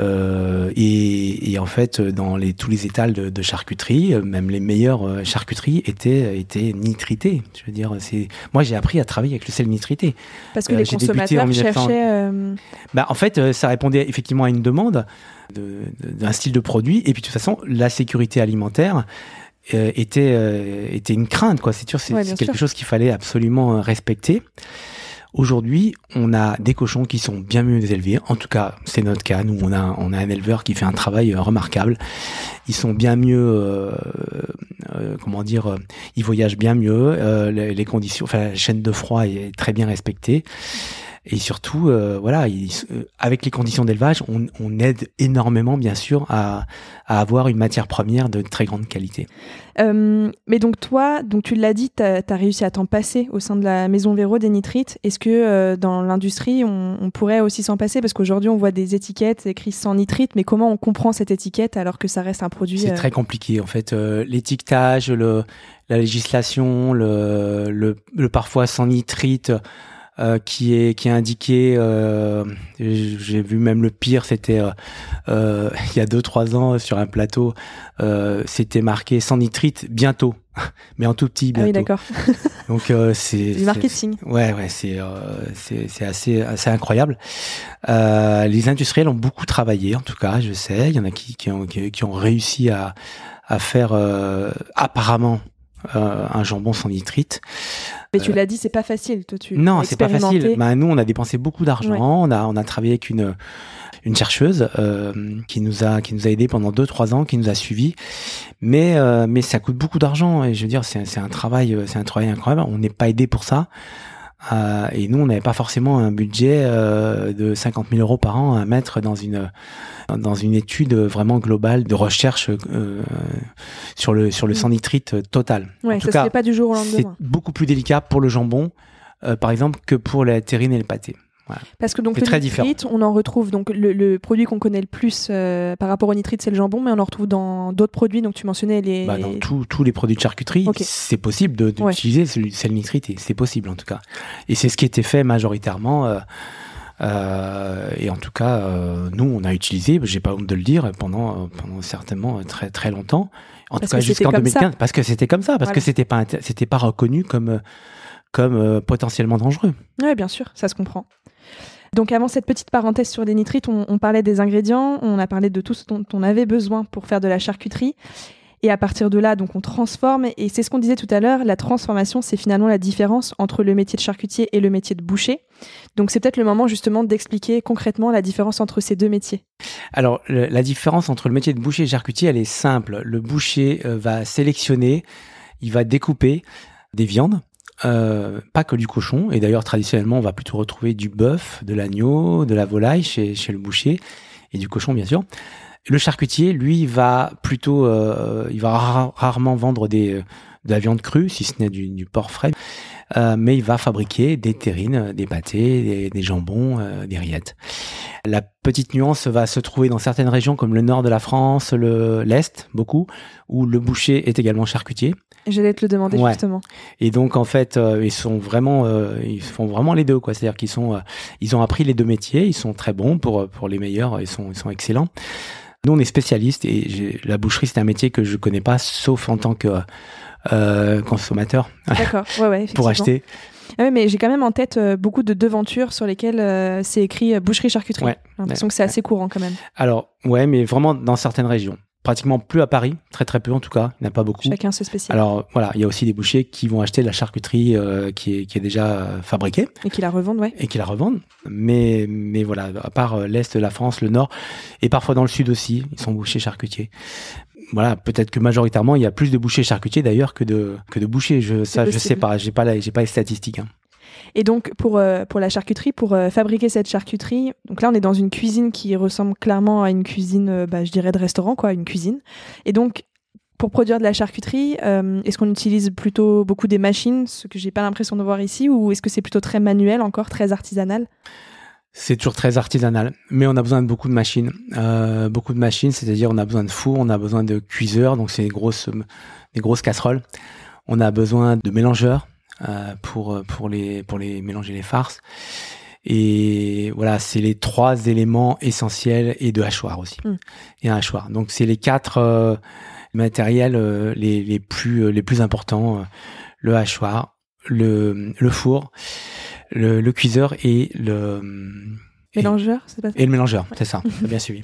[SPEAKER 2] Euh, et, et en fait, dans les, tous les étals de, de charcuterie, euh, même les meilleures euh, charcuteries étaient, étaient nitritées. Je veux dire, c'est moi j'ai appris à travailler avec le sel nitrité.
[SPEAKER 1] Parce que
[SPEAKER 2] Euh,
[SPEAKER 1] les
[SPEAKER 2] en
[SPEAKER 1] consommateurs
[SPEAKER 2] 1900.
[SPEAKER 1] cherchaient. euh,
[SPEAKER 2] Bah, en fait, ça répondait effectivement à une demande de- de- d'un style de produit. Et puis de toute façon, la sécurité alimentaire était était une crainte. C'est
[SPEAKER 1] Ouais,
[SPEAKER 2] quelque
[SPEAKER 1] sûr.
[SPEAKER 2] chose qu'il fallait absolument respecter. Aujourd'hui, on a des cochons qui sont bien mieux élevés. En tout cas, c'est notre cas. Nous, on a, on a un éleveur qui fait un travail euh, remarquable. Ils sont bien mieux, euh, euh, comment dire, euh, ils voyagent bien mieux. euh, les, les conditions, enfin, la chaîne de froid est très bien respectée. Et surtout, euh, voilà, euh, avec les conditions d'élevage, on, on aide énormément, bien sûr, à, à avoir une matière première de très grande qualité.
[SPEAKER 1] euh, mais donc toi, donc tu l'as dit, tu as, réussi à t'en passer au sein de la maison Véro des nitrites. Est-ce que euh, dans l'industrie, on, on pourrait aussi s'en passer? Parce qu'aujourd'hui, on voit des étiquettes écrites sans nitrite, mais comment on comprend cette étiquette alors que ça reste un produit
[SPEAKER 2] C'est très compliqué en fait. L'étiquetage, la législation, le, le, le parfois sans nitrite euh, qui est qui est indiqué. euh, J'ai vu même le pire, c'était euh, euh, il y a deux trois ans sur un plateau, euh, c'était marqué sans nitrite bientôt, mais en tout petit
[SPEAKER 1] Ah oui,
[SPEAKER 2] bientôt.
[SPEAKER 1] d'accord.
[SPEAKER 2] Donc euh, c'est
[SPEAKER 1] Du marketing.
[SPEAKER 2] Ouais, ouais, c'est euh, c'est c'est assez assez incroyable. Euh, les industriels ont beaucoup travaillé, en tout cas, je sais. Il y en a qui qui ont qui, qui ont réussi à à faire euh, apparemment euh, un jambon sans nitrite.
[SPEAKER 1] Mais tu l'as dit, c'est pas facile. Toi, tu
[SPEAKER 2] non, c'est pas facile. Ben, nous, on a dépensé beaucoup d'argent.
[SPEAKER 1] Ouais.
[SPEAKER 2] On a on a travaillé avec une une chercheuse euh, qui nous a qui nous a aidé pendant deux trois ans, qui nous a suivis. Mais euh, mais ça coûte beaucoup d'argent et je veux dire c'est un travail euh, c'est un travail incroyable. On n'est pas aidé pour ça. Euh, et nous, on n'avait pas forcément un budget euh, de 50 000 euros par an à mettre dans une dans une étude vraiment globale de recherche euh, sur le sur le
[SPEAKER 1] Mm.
[SPEAKER 2] sans nitrite total.
[SPEAKER 1] Ouais,
[SPEAKER 2] en tout
[SPEAKER 1] ça se
[SPEAKER 2] cas,
[SPEAKER 1] fait pas du jour au
[SPEAKER 2] c'est
[SPEAKER 1] lendemain.
[SPEAKER 2] beaucoup plus délicat pour le jambon, euh, par exemple, que pour la terrine et le pâté.
[SPEAKER 1] Parce que donc le nitrite, on en retrouve donc le, le produit qu'on connaît le plus euh, par rapport au nitrite, c'est le jambon, mais on en retrouve dans d'autres produits. Donc tu mentionnais les.
[SPEAKER 2] Bah, dans tous- les produits de charcuterie, c'est possible de-
[SPEAKER 1] Ouais.
[SPEAKER 2] d'utiliser celui sel nitrité. C'est possible en tout cas. Et c'est ce qui était fait majoritairement. euh, euh, et en tout cas, euh, nous, on a utilisé, j'ai pas honte de le dire, pendant, pendant certainement très très longtemps. En
[SPEAKER 1] Parce
[SPEAKER 2] tout cas, jusqu'en
[SPEAKER 1] comme ça.
[SPEAKER 2] 2015, parce que c'était comme ça, parce
[SPEAKER 1] Voilà.
[SPEAKER 2] que c'était pas c'était pas reconnu comme comme euh, potentiellement dangereux.
[SPEAKER 1] Ouais, bien sûr, ça se comprend. Donc avant cette petite parenthèse sur les nitrites, on, parlait des ingrédients, on a parlé de tout ce dont on avait besoin pour faire de la charcuterie. Et à partir de là, donc on transforme. Et c'est ce qu'on disait tout à l'heure, la transformation, c'est finalement la différence entre le métier de charcutier et le métier de boucher. Donc c'est peut-être le moment justement d'expliquer concrètement la différence entre ces deux métiers.
[SPEAKER 2] Alors, la différence entre le métier de boucher et charcutier, elle est simple. Le boucher euh, va sélectionner, il va découper des viandes, euh, pas que du cochon. Et d'ailleurs, traditionnellement, on va plutôt retrouver du bœuf, de l'agneau, de la volaille chez, chez le boucher et du cochon, bien sûr. Le charcutier, lui, va plutôt, euh, il va ra- rarement vendre des, euh, de la viande crue, si ce n'est du, du porc frais, Euh, mais il va fabriquer des terrines, des pâtés, des, des jambons, euh, des rillettes. La petite nuance va se trouver dans certaines régions comme le nord de la France, le l'est beaucoup, où le boucher est également charcutier.
[SPEAKER 1] J'allais te le demander
[SPEAKER 2] Ouais.
[SPEAKER 1] justement.
[SPEAKER 2] Et donc en fait, euh, ils sont vraiment, euh, ils font vraiment les deux quoi. C'est-à-dire qu'ils sont, euh, ils ont appris les deux métiers, ils sont très bons pour pour les meilleurs, ils sont ils sont excellents. Nous on est spécialistes et la boucherie c'est un métier que je connais pas, sauf en tant que euh, consommateurs
[SPEAKER 1] D'accord, ouais, ouais,
[SPEAKER 2] pour acheter.
[SPEAKER 1] Ah ouais, mais j'ai quand même en tête euh, beaucoup de devantures sur lesquelles euh, c'est écrit euh, boucherie-charcuterie. J'ai l'impression que c'est assez courant quand même.
[SPEAKER 2] Alors, ouais, mais vraiment dans certaines régions. Pratiquement plus à Paris, très très peu en tout cas, il n'y en a pas beaucoup.
[SPEAKER 1] Chacun se spécialise.
[SPEAKER 2] Alors voilà, il y a aussi des bouchers qui vont acheter de la charcuterie qui, est, qui est déjà fabriquée
[SPEAKER 1] Et qui la revendent, ouais.
[SPEAKER 2] et qui la revendent. Mais, mais voilà, à part l'Est de la France, le Nord, et parfois dans le Sud aussi, ils sont bouchers charcutiers. Voilà, peut-être que majoritairement, il y a plus de bouchers charcutiers d'ailleurs que de, que de bouchers. Je, ça, je sais pas, j'ai pas, la- pas les statistiques. hein.
[SPEAKER 1] Et donc, pour, euh, pour la charcuterie, pour euh, fabriquer cette charcuterie, donc là, on est dans une cuisine qui ressemble clairement à une cuisine, euh, bah, je dirais, de restaurant, quoi, une cuisine. Et donc, pour produire de la charcuterie, est-ce qu'on utilise plutôt beaucoup des machines, ce que j'ai pas l'impression de voir ici, ou est-ce que c'est plutôt très manuel, encore très artisanal?
[SPEAKER 2] C'est toujours très artisanal, mais on a besoin de beaucoup de machines. Euh, beaucoup de machines, c'est-à-dire on a besoin de fours, on a besoin de cuiseurs, donc c'est des grosses, des grosses casseroles. On a besoin de mélangeurs euh, pour pour les pour les mélanger les farces. Et voilà, c'est les trois éléments essentiels et de hachoir aussi.
[SPEAKER 1] Mm.
[SPEAKER 2] Et un hachoir. Donc c'est les quatre euh, matériels les, les plus les plus importants le hachoir, le le four, le, le cuiseur et le
[SPEAKER 1] Mélangeur, c'est pas ça?
[SPEAKER 2] Et le mélangeur, c'est ça, bien suivi.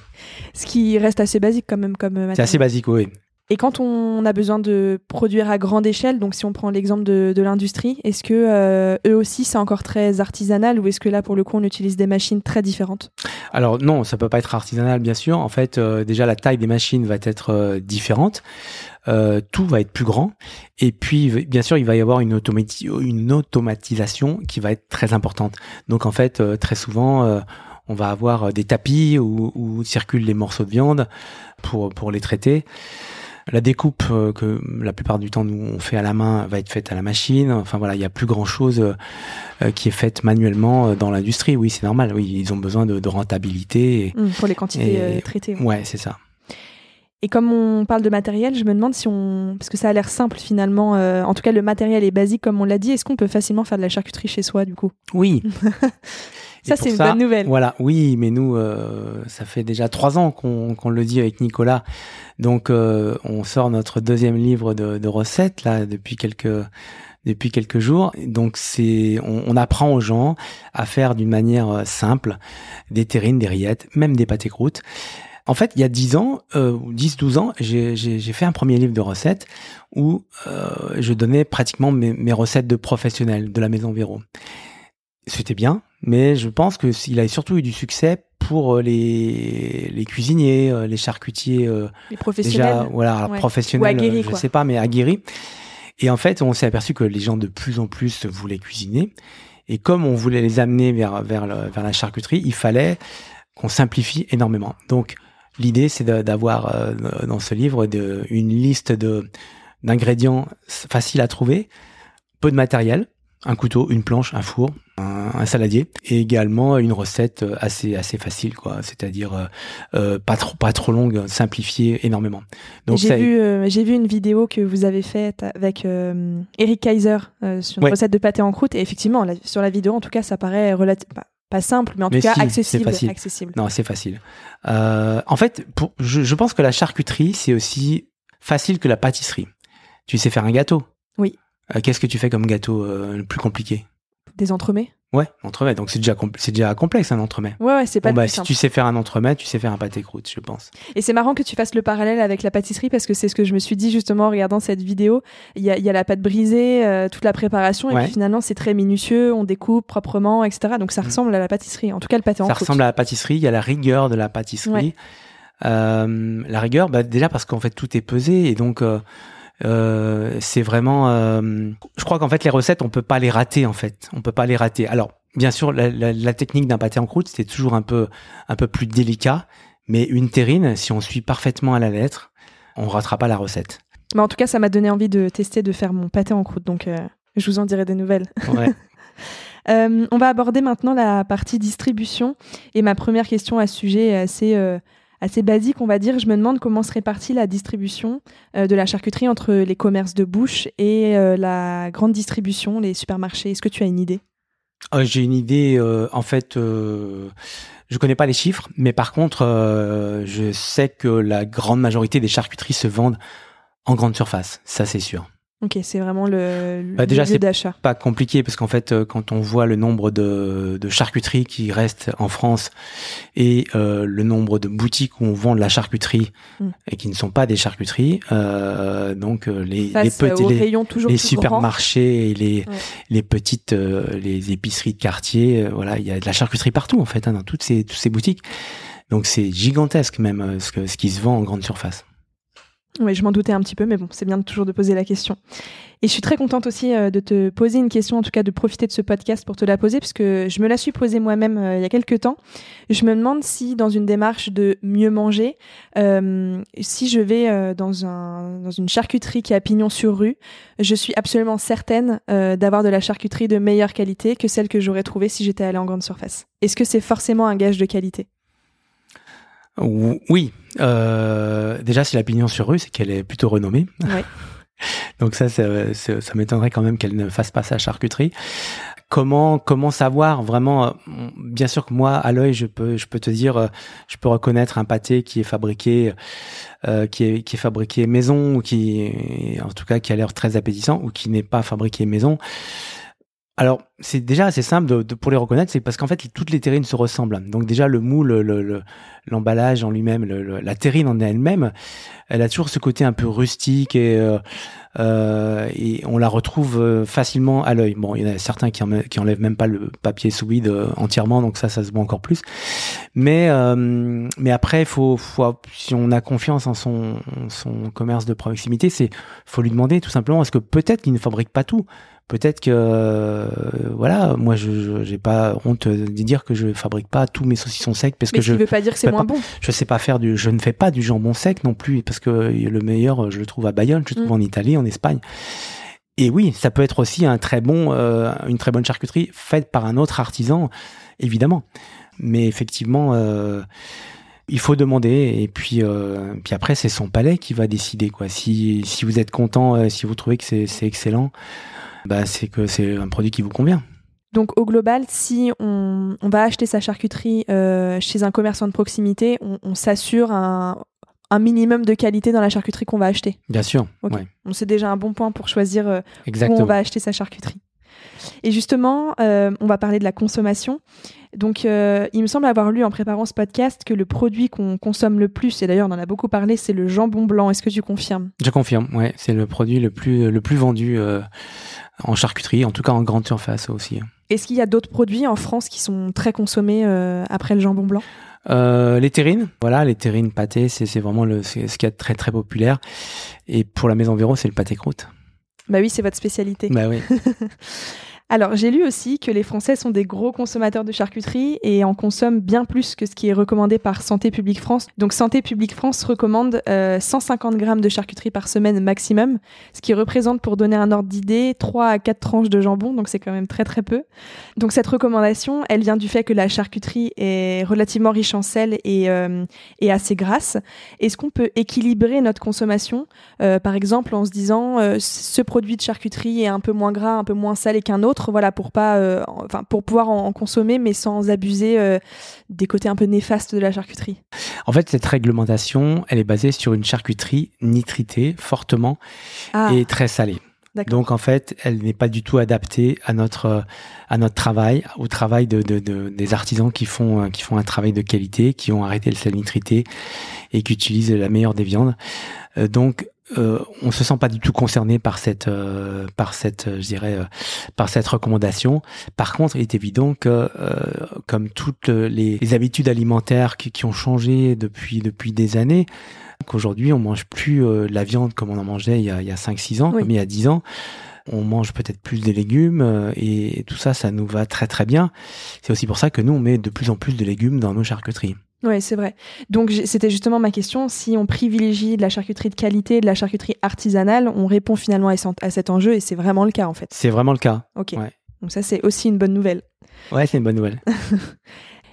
[SPEAKER 1] Ce qui reste assez basique quand même comme
[SPEAKER 2] C'est assez basique, oui.
[SPEAKER 1] Et quand on a besoin de produire à grande échelle, donc si on prend l'exemple de, l'industrie, est-ce que euh, eux aussi c'est encore très artisanal ou est-ce que là pour le coup on utilise des machines très différentes?
[SPEAKER 2] Alors non, ça peut pas être artisanal, bien sûr. En fait, euh, déjà la taille des machines va être euh, différente. Tout va être plus grand. Et puis, bien sûr, il va y avoir une, automati- une automatisation qui va être très importante. Donc, en fait, très souvent, on va avoir des tapis où, circulent les morceaux de viande pour les traiter. La découpe euh, que la plupart du temps nous on fait à la main va être faite à la machine. Enfin voilà, il y a plus grand chose euh, euh, qui est faite manuellement dans l'industrie. Oui, c'est normal. Oui, ils ont besoin de, de rentabilité. et-
[SPEAKER 1] Hum, pour les quantités
[SPEAKER 2] Et-
[SPEAKER 1] traitées ouais.
[SPEAKER 2] Ouais, c'est ça.
[SPEAKER 1] Et comme on parle de matériel, je me demande si on, parce que ça a l'air simple finalement, euh, en tout cas le matériel est basique comme on l'a dit, est-ce qu'on peut facilement faire de la charcuterie chez soi du coup?
[SPEAKER 2] Oui.
[SPEAKER 1] Ça c'est une bonne nouvelle.
[SPEAKER 2] Voilà, oui, mais nous, euh, ça fait déjà trois ans qu'on le dit avec Nicolas. Donc, euh, on sort notre deuxième livre de, de recettes là depuis quelques depuis quelques jours. Donc, c'est on, on apprend aux gens à faire d'une manière euh, simple des terrines, des rillettes, même des pâtés croûtes. En fait, il y a 10 ans, euh, 10-12 ans, j'ai fait un premier livre de recettes où euh, je donnais pratiquement mes, mes recettes de professionnels de la maison Véro. C'était bien, mais je pense que s'il a surtout eu du succès pour euh, les, les cuisiniers, euh, les charcutiers euh,
[SPEAKER 1] Les professionnels.
[SPEAKER 2] déjà voilà
[SPEAKER 1] ouais.
[SPEAKER 2] professionnels, euh, je sais pas, mais aguerris. Et en fait, on s'est aperçu que les gens de plus en plus voulaient cuisiner. Et comme on voulait les amener vers vers, le- vers la charcuterie, il fallait qu'on simplifie énormément. Donc l'idée, c'est d'avoir euh, dans ce livre de, une liste de d'ingrédients faciles à trouver, peu de matériel, un couteau, une planche, un four, un, un saladier, et également une recette assez assez facile, quoi. C'est-à-dire euh, euh, pas trop pas trop longue, simplifiée énormément. Donc
[SPEAKER 1] J'ai vu, euh, j'ai vu une vidéo que vous avez faite avec euh, Eric Kaiser euh, sur une
[SPEAKER 2] Ouais.
[SPEAKER 1] recette de pâté en croûte et effectivement la- sur la vidéo en tout cas ça paraît relativement pas, simple mais en
[SPEAKER 2] Mais
[SPEAKER 1] tout cas
[SPEAKER 2] si,
[SPEAKER 1] accessible.
[SPEAKER 2] facile.
[SPEAKER 1] accessible.
[SPEAKER 2] Non, c'est facile. Euh, en fait, pour, je, je pense que la charcuterie, c'est aussi facile que la pâtisserie. Tu sais faire un gâteau?
[SPEAKER 1] Oui.
[SPEAKER 2] Euh, Qu'est-ce que tu fais comme gâteau euh, le plus compliqué?
[SPEAKER 1] Des entremets.
[SPEAKER 2] Ouais, entremets. Donc c'est déjà, c'est déjà complexe un entremet.
[SPEAKER 1] Ouais ouais c'est pas
[SPEAKER 2] Bon, bah, si tu sais faire un entremet, tu sais faire un pâté croûte, je pense.
[SPEAKER 1] Et c'est marrant que tu fasses le parallèle avec la pâtisserie parce que c'est ce que je me suis dit justement en regardant cette vidéo. Il y a, il y a la pâte brisée, euh, toute la préparation et puis finalement c'est très minutieux, on découpe proprement, etc. Donc ça
[SPEAKER 2] Mm.
[SPEAKER 1] ressemble à la pâtisserie. En tout cas le pâté en
[SPEAKER 2] Ça ressemble à la pâtisserie. Il y a la rigueur de la pâtisserie.
[SPEAKER 1] Ouais.
[SPEAKER 2] Euh, la rigueur, bah, déjà parce qu'en fait tout est pesé et donc euh, euh, c'est vraiment. euh, je crois qu'en fait les recettes, on peut pas les rater en fait. On peut pas les rater. Alors bien sûr, la, la- la technique d'un pâté en croûte, c'est toujours un peu un peu plus délicat. Mais une terrine, si on suit parfaitement à la lettre, on ratera pas la recette.
[SPEAKER 1] Mais en tout cas ça m'a donné envie de tester de faire mon pâté en croûte. Donc euh, je vous en dirai des nouvelles.
[SPEAKER 2] Ouais.
[SPEAKER 1] On va aborder maintenant la partie distribution. Et ma première question à ce sujet est assez, assez basique, on va dire. Je me demande comment se répartit la distribution euh, de la charcuterie entre les commerces de bouche et euh, la grande distribution, les supermarchés. Est-ce que tu as une idée?
[SPEAKER 2] Euh, J'ai une idée. en fait, je connais pas les chiffres, mais par contre, je sais que la grande majorité des charcuteries se vendent en grande surface. Ça, c'est sûr.
[SPEAKER 1] Ok, c'est vraiment le, le
[SPEAKER 2] Bah, déjà,
[SPEAKER 1] lieu d'achat.
[SPEAKER 2] Pas compliqué parce qu'en fait, euh, quand on voit le nombre de, de charcuteries qui restent en France et euh, le nombre de boutiques où on vend de la charcuterie
[SPEAKER 1] Mm.
[SPEAKER 2] et qui ne sont pas des charcuteries, euh, donc euh, les, les petits, les, supermarchés et les,
[SPEAKER 1] Ouais.
[SPEAKER 2] les petites, euh, les épiceries de quartier, euh, voilà, il y a de la charcuterie partout en fait, hein, dans toutes ces, toutes ces boutiques. Donc c'est gigantesque même ce, que, ce qui se vend en grande surface.
[SPEAKER 1] Oui, je m'en doutais un petit peu, mais bon, c'est bien toujours de poser la question. Et je suis très contente aussi euh, de te poser une question, en tout cas de profiter de ce podcast pour te la poser, puisque je me la suis posée moi-même euh, il y a quelques temps. Je me demande si, dans une démarche de mieux manger, euh, si je vais dans, dans une charcuterie qui a pignon sur rue, je suis absolument certaine d'avoir de la charcuterie de meilleure qualité que celle que j'aurais trouvée si j'étais allée en grande surface. Est-ce que c'est forcément un gage de qualité?
[SPEAKER 2] Oui, euh, déjà si la pignon sur rue, c'est qu'elle est plutôt renommée.
[SPEAKER 1] Ouais.
[SPEAKER 2] Donc ça, ça m'étonnerait quand même qu'elle ne fasse pas sa charcuterie. Comment comment savoir vraiment euh, Bien sûr que moi, à l'œil, je peux je peux te dire, euh, je peux reconnaître un pâté qui est fabriqué euh, qui est qui est fabriqué maison ou qui en tout cas qui a l'air très appétissant ou qui n'est pas fabriqué maison. Alors, c'est déjà assez simple de, de- pour les reconnaître, c'est parce qu'en fait, toutes les terrines se ressemblent. Donc déjà, le moule, le- le- l'emballage en lui-même, le- la terrine en elle-même, elle a toujours ce côté un peu rustique et, euh, euh, et on la retrouve euh, facilement à l'œil. Bon, il y en a certains qui, en, enlèvent même pas le papier sous euh, entièrement, donc ça, ça se voit encore plus. Mais euh, mais après, faut, faut si on a confiance en son son commerce de proximité, c'est faut lui demander tout simplement est-ce que peut-être qu'il ne fabrique pas tout? Peut-être que euh, voilà, moi je j'ai pas honte de dire que je fabrique pas tous mes saucissons secs parce
[SPEAKER 1] Mais
[SPEAKER 2] que je
[SPEAKER 1] qui veut pas dire que c'est moins
[SPEAKER 2] pas-
[SPEAKER 1] bon.
[SPEAKER 2] je sais pas faire du je ne fais pas du jambon sec non plus parce que le meilleur je le trouve à Bayonne, je le trouve
[SPEAKER 1] Mm.
[SPEAKER 2] en Italie, en Espagne. Et oui, ça peut être aussi un très bon euh, une très bonne charcuterie faite par un autre artisan évidemment. Mais effectivement euh, il faut demander et puis euh, puis après c'est son palais qui va décider quoi. Si si vous êtes content, si vous trouvez que c'est c'est excellent, bah c'est que c'est un produit qui vous convient.
[SPEAKER 1] Donc au global, si on, on va acheter sa charcuterie euh, chez un commerçant de proximité, on, on s'assure un, un minimum de qualité dans la charcuterie qu'on va acheter.
[SPEAKER 2] Bien sûr. Ouais,
[SPEAKER 1] On c'est déjà un bon point pour choisir euh, où on va acheter sa charcuterie. Et justement, euh, on va parler de la consommation. Donc, euh, il me semble avoir lu en préparant ce podcast que le produit qu'on consomme le plus, et d'ailleurs on en a beaucoup parlé, c'est le jambon blanc. Est-ce que tu confirmes?
[SPEAKER 2] Je confirme, ouais, c'est le produit le plus le plus vendu euh, en charcuterie, en tout cas en grande surface aussi.
[SPEAKER 1] Est-ce qu'il y a d'autres produits en France qui sont très consommés euh, après le jambon blanc?
[SPEAKER 2] Euh, les terrines, voilà, les terrines pâté, c'est vraiment le ce qui est très très populaire. Et pour la maison Véro, c'est le pâté croûte.
[SPEAKER 1] Bah oui, c'est votre spécialité.
[SPEAKER 2] Bah oui.
[SPEAKER 1] Alors, j'ai lu aussi que les Français sont des gros consommateurs de charcuterie et en consomment bien plus que ce qui est recommandé par Santé publique France. Donc, Santé publique France recommande euh, 150 grammes de charcuterie par semaine maximum, ce qui représente, pour donner un ordre d'idée, 3 à 4 tranches de jambon, donc c'est quand même très très peu. Donc, cette recommandation, elle vient du fait que la charcuterie est relativement riche en sel et, euh, et assez grasse. Est-ce qu'on peut équilibrer notre consommation, euh, par exemple, en se disant euh, ce produit de charcuterie est un peu moins gras, un peu moins salé qu'un autre, voilà, pour pas, euh, enfin, pour pouvoir en, en consommer, mais sans abuser euh, des côtés un peu néfastes de la charcuterie.
[SPEAKER 2] En fait, cette réglementation, elle est basée sur une charcuterie nitritée fortement
[SPEAKER 1] Ah,
[SPEAKER 2] et très salée. Donc en fait, elle n'est pas du tout adaptée à notre euh, à notre travail, au travail de, de, de- des artisans qui font qui font un travail de qualité, qui ont arrêté le sel nitrité et qui utilisent la meilleure des viandes. Euh, donc euh, on se sent pas du tout concerné par cette euh, par cette euh, je dirais euh, par cette recommandation. Par contre, il est évident que euh, comme toutes les, les habitudes alimentaires qui, qui ont changé depuis depuis des années, qu'aujourd'hui on mange plus euh, la viande comme on en mangeait il y a, il y a 5-6 ans,
[SPEAKER 1] Oui.
[SPEAKER 2] comme il y a 10 ans. On mange peut-être plus des légumes euh, et, tout ça, ça nous va très très bien. C'est aussi pour ça que nous, on met de plus en plus de légumes dans nos charcuteries.
[SPEAKER 1] Ouais, c'est vrai. Donc c'était justement ma question. Si on privilégie de la charcuterie de qualité, de la charcuterie artisanale, on répond finalement à, cet enjeu et c'est vraiment le cas en fait.
[SPEAKER 2] C'est vraiment le cas.
[SPEAKER 1] Ok.
[SPEAKER 2] Ouais.
[SPEAKER 1] Donc ça c'est aussi une bonne nouvelle.
[SPEAKER 2] Ouais, c'est une bonne nouvelle.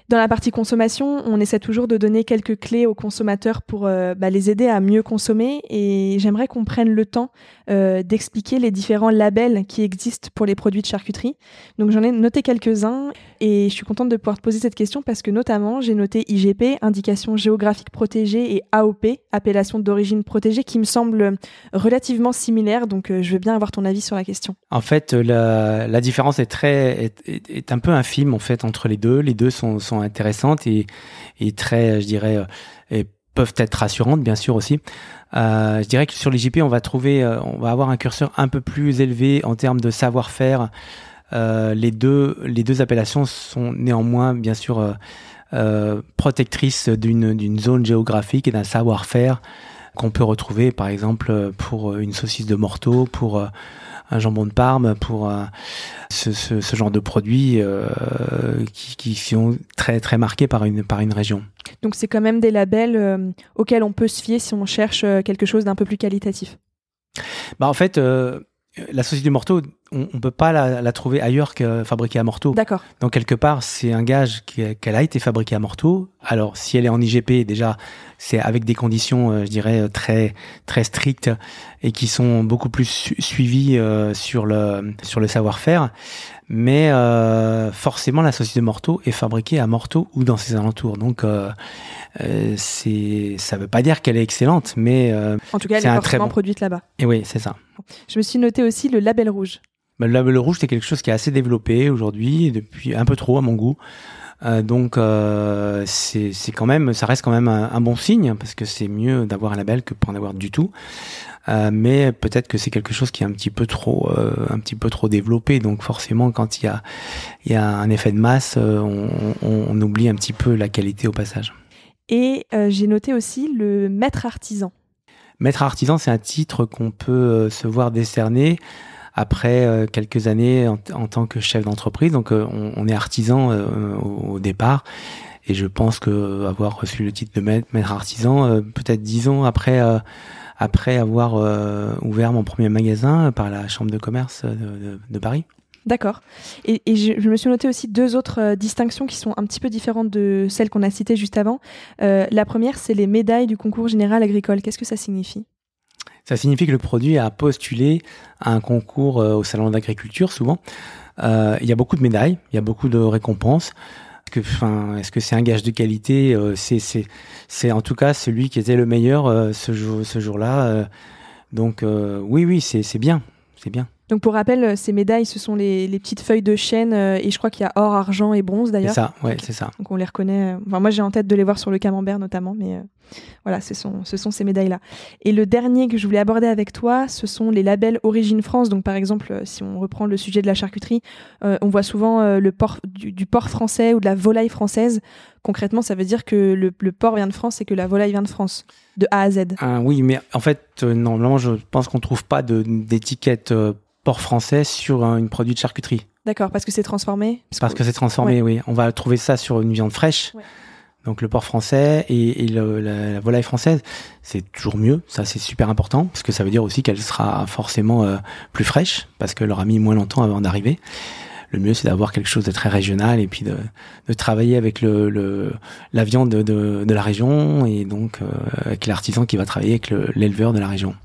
[SPEAKER 1] Dans la partie consommation, on essaie toujours de donner quelques clés aux consommateurs pour euh, bah, les aider à mieux consommer. Et j'aimerais qu'on prenne le temps d'expliquer les différents labels qui existent pour les produits de charcuterie. Donc j'en ai noté quelques-uns et je suis contente de pouvoir te poser cette question parce que notamment j'ai noté IGP, indication géographique protégée, et AOP, appellation d'origine protégée, qui me semble relativement similaires. Donc je veux bien avoir ton avis sur la question.
[SPEAKER 2] En fait, la, la différence est très est, un peu infime en fait entre les deux. Les deux sont, sont intéressantes et, et très, je dirais, peuvent être rassurantes bien sûr aussi. Euh, je dirais que sur les on va trouver, euh, on va avoir un curseur un peu plus élevé en termes de savoir-faire. Euh, les deux, les deux appellations sont néanmoins bien sûr euh, euh protectrices d'une d'une zone géographique et d'un savoir-faire qu'on peut retrouver par exemple pour une saucisse de morteau, pour un jambon de Parme pour euh, ce, ce, ce, genre de produits euh, qui, qui, sont très très marqués par une par une région.
[SPEAKER 1] Donc c'est quand même des labels euh, auxquels on peut se fier si on cherche quelque chose d'un peu plus qualitatif.
[SPEAKER 2] Bah en fait la du morteau, on, on peut pas la, la, trouver ailleurs que fabriquée à morteau.
[SPEAKER 1] D'accord.
[SPEAKER 2] Donc quelque part, c'est un gage qu'elle a été fabriquée à morteau. Alors si elle est en IGP, déjà, c'est avec des conditions, euh, je dirais, très très strictes et qui sont beaucoup plus su suivies euh, sur le sur le savoir-faire. Mais euh, forcément, la saucisse de morteau est fabriquée à morteau ou dans ses alentours. Donc euh, euh, c'est ça veut pas dire qu'elle est excellente, mais
[SPEAKER 1] en tout cas, elle est, est forcément bon... produite là-bas.
[SPEAKER 2] Et oui, c'est ça.
[SPEAKER 1] Je me suis noté aussi le label rouge.
[SPEAKER 2] Bah, le label rouge, c'est quelque chose qui est assez développé aujourd'hui, depuis un peu trop à mon goût. Donc c'est quand même, ça reste quand même un, un bon signe parce que c'est mieux d'avoir un label que pas en avoir du tout. Euh, mais peut-être que c'est quelque chose qui est un petit peu trop, euh, un petit peu trop développé. Donc forcément, quand il y a, il y a un effet de masse, euh, on, on, on oublie un petit peu la qualité au passage.
[SPEAKER 1] Et j'ai noté aussi le maître artisan.
[SPEAKER 2] Maître artisan, c'est un titre qu'on peut se voir décerner après euh, quelques années en, en, tant que chef d'entreprise. Donc euh, on, on, est artisan euh, au, au, départ. Et je pense que avoir reçu le titre de maître, maître artisan, peut-être dix ans après, après avoir ouvert mon premier magasin par la chambre de commerce de, de, de Paris.
[SPEAKER 1] D'accord. Et, et je, je, me suis noté aussi deux autres euh, distinctions qui sont un petit peu différentes de celles qu'on a citées juste avant. Euh, la première, c'est les médailles du concours général agricole. Qu'est-ce que ça signifie?
[SPEAKER 2] Ça signifie que le produit a postulé à un concours euh, au salon d'agriculture, souvent. Euh, il y a beaucoup de médailles, il y a beaucoup de récompenses. Que, enfin, est-ce que c'est un gage de qualité C'est, c'est, en tout cas celui qui était le meilleur ce jour, ce jour-là. donc oui, oui, c'est, c'est bien, c'est bien.
[SPEAKER 1] Donc pour rappel, ces médailles, ce sont les, les petites feuilles de chêne euh, et je crois qu'il y a or, argent et bronze d'ailleurs.
[SPEAKER 2] C'est ça, ouais, c'est ça.
[SPEAKER 1] Donc on les reconnaît. Enfin, moi j'ai en tête de les voir sur le camembert notamment, mais euh, voilà, ce sont, ce sont ces médailles-là. Et le dernier que je voulais aborder avec toi, ce sont les labels Origine France. Donc par exemple, euh, si on reprend le sujet de la charcuterie, euh, on voit souvent euh, le porc, du, du, porc français ou de la volaille française. Concrètement, ça veut dire que le, le, porc vient de France et que la volaille vient de France, de A à Z.
[SPEAKER 2] Ah, oui, mais en fait, normalement, je pense qu'on trouve pas d'étiquette porc français sur un, une produit de charcuterie.
[SPEAKER 1] D'accord, parce que c'est transformé?
[SPEAKER 2] Parce, parce que, que c'est transformé, ouais. oui. On va trouver ça sur une viande fraîche. Ouais. Donc le porc français et, la, la, volaille française, c'est toujours mieux. Ça, c'est super important parce que ça veut dire aussi qu'elle sera forcément euh, plus fraîche parce qu'elle aura mis moins longtemps avant d'arriver. Le mieux, c'est d'avoir quelque chose de très régional et puis de, travailler avec le, la viande de, de, de la région et donc euh, avec l'artisan qui va travailler avec l'éleveur de la région.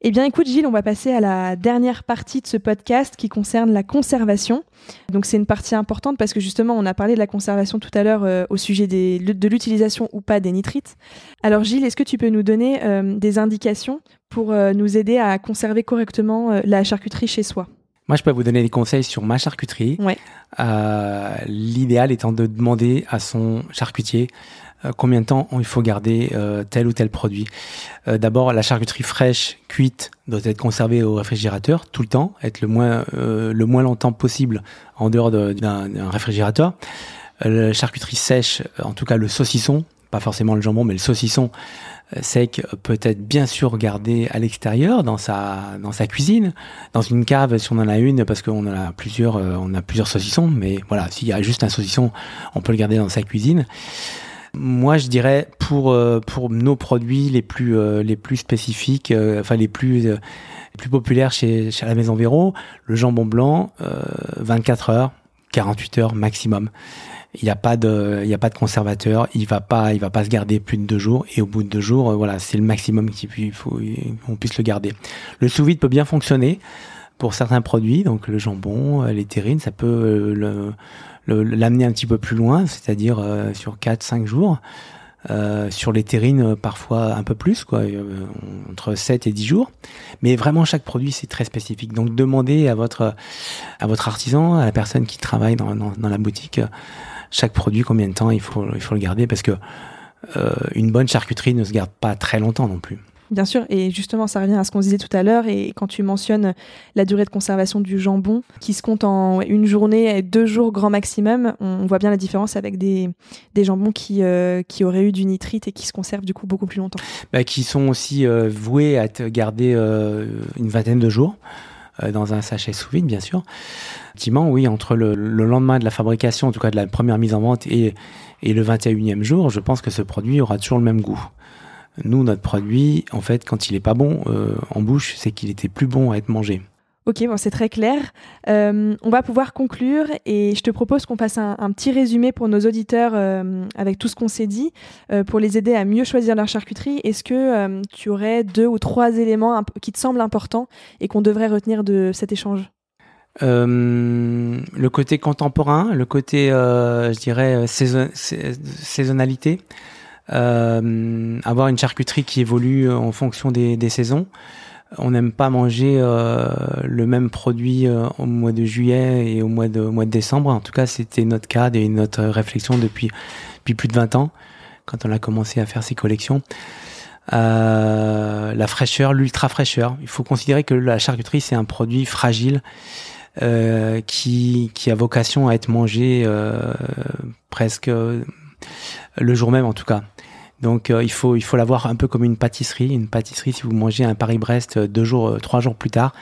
[SPEAKER 1] Eh bien, écoute, Gilles, on va passer à la dernière partie de ce podcast qui concerne la conservation. Donc, c'est une partie importante parce que justement, on a parlé de la conservation tout à l'heure euh, au sujet de l'utilisation ou pas des nitrites. Alors, Gilles, est-ce que tu peux nous donner euh, des indications pour euh, nous aider à conserver correctement la charcuterie chez soi?
[SPEAKER 2] Moi, je peux vous donner des conseils sur ma charcuterie.
[SPEAKER 1] Ouais.
[SPEAKER 2] Euh, L'idéal étant de demander à son charcutier euh, combien de temps il faut garder euh, tel ou tel produit. D'abord, la charcuterie fraîche, cuite, doit être conservée au réfrigérateur tout le temps, être le moins, le moins longtemps possible en dehors d'un réfrigérateur. la charcuterie sèche, en tout cas le saucisson, pas forcément le jambon, mais le saucisson sec peut être bien sûr gardé à l'extérieur dans sa dans sa cuisine, dans une cave si on en a une parce qu'on en a plusieurs on a plusieurs saucissons, mais voilà s'il y a juste un saucisson, on peut le garder dans sa cuisine. Moi, je dirais pour pour nos produits les plus les plus spécifiques, enfin les plus les plus populaires chez chez la Maison Véro, le jambon blanc, 24 heures 48 heures maximum. Il n'y a pas de, il y a pas de conservateur. Il va pas, il va pas se garder plus de deux jours. Et au bout de deux jours, voilà, c'est le maximum qu'il on puisse le garder. Le sous vide peut bien fonctionner pour certains produits, donc le jambon, les terrines, ça peut le, l'amener un petit peu plus loin, c'est-à-dire sur 4-5 jours. Euh, sur les terrines parfois un peu plus, quoi, euh, entre 7 et 10 jours. Mais vraiment chaque produit c'est très spécifique. Donc demandez à votre à votre artisan, à la personne qui travaille dans, dans la boutique, chaque produit combien de temps il faut il faut le garder parce que euh, une bonne charcuterie ne se garde pas très longtemps non plus.
[SPEAKER 1] Bien sûr, et justement, ça revient à ce qu'on disait tout à l'heure, et quand tu mentionnes la durée de conservation du jambon, qui se compte en une journée et deux jours grand maximum, on voit bien la différence avec des, des jambons qui, euh, qui auraient eu du nitrite et qui se conservent du coup beaucoup plus longtemps.
[SPEAKER 2] Bah, qui sont aussi euh, voués à être gardés euh, une vingtaine de jours dans un sachet sous vide, bien sûr. Effectivement, oui, entre le, le, lendemain de la fabrication, en tout cas de la première mise en vente, et, et le 21e jour, je pense que ce produit aura toujours le même goût. Nous, notre produit, en fait, quand il est pas bon euh, en bouche, c'est qu'il était plus bon à être mangé.
[SPEAKER 1] Ok, bon, c'est très clair. Euh, on va pouvoir conclure et je te propose qu'on fasse un, petit résumé pour nos auditeurs euh, avec tout ce qu'on s'est dit euh, pour les aider à mieux choisir leur charcuterie. Est-ce que tu aurais deux ou trois éléments qui te semblent importants et qu'on devrait retenir de cet échange?
[SPEAKER 2] Le côté contemporain, le côté, je dirais, saison saisonnalité. Avoir une charcuterie qui évolue en fonction des saisons. On n'aime pas manger euh, le même produit euh, au mois de juillet et au mois de, mois de décembre. En tout cas, c'était notre cas et notre réflexion depuis, depuis plus de 20 ans, quand on a commencé à faire ces collections. Euh, la fraîcheur, l'ultra fraîcheur. Il faut considérer que la charcuterie, c'est un produit fragile qui, qui a vocation à être mangé presque le jour même en tout cas. Donc euh, il faut il faut l'avoir un peu comme une pâtisserie. Une pâtisserie, si vous mangez un Paris-Brest euh, deux jours, euh, trois jours plus tard,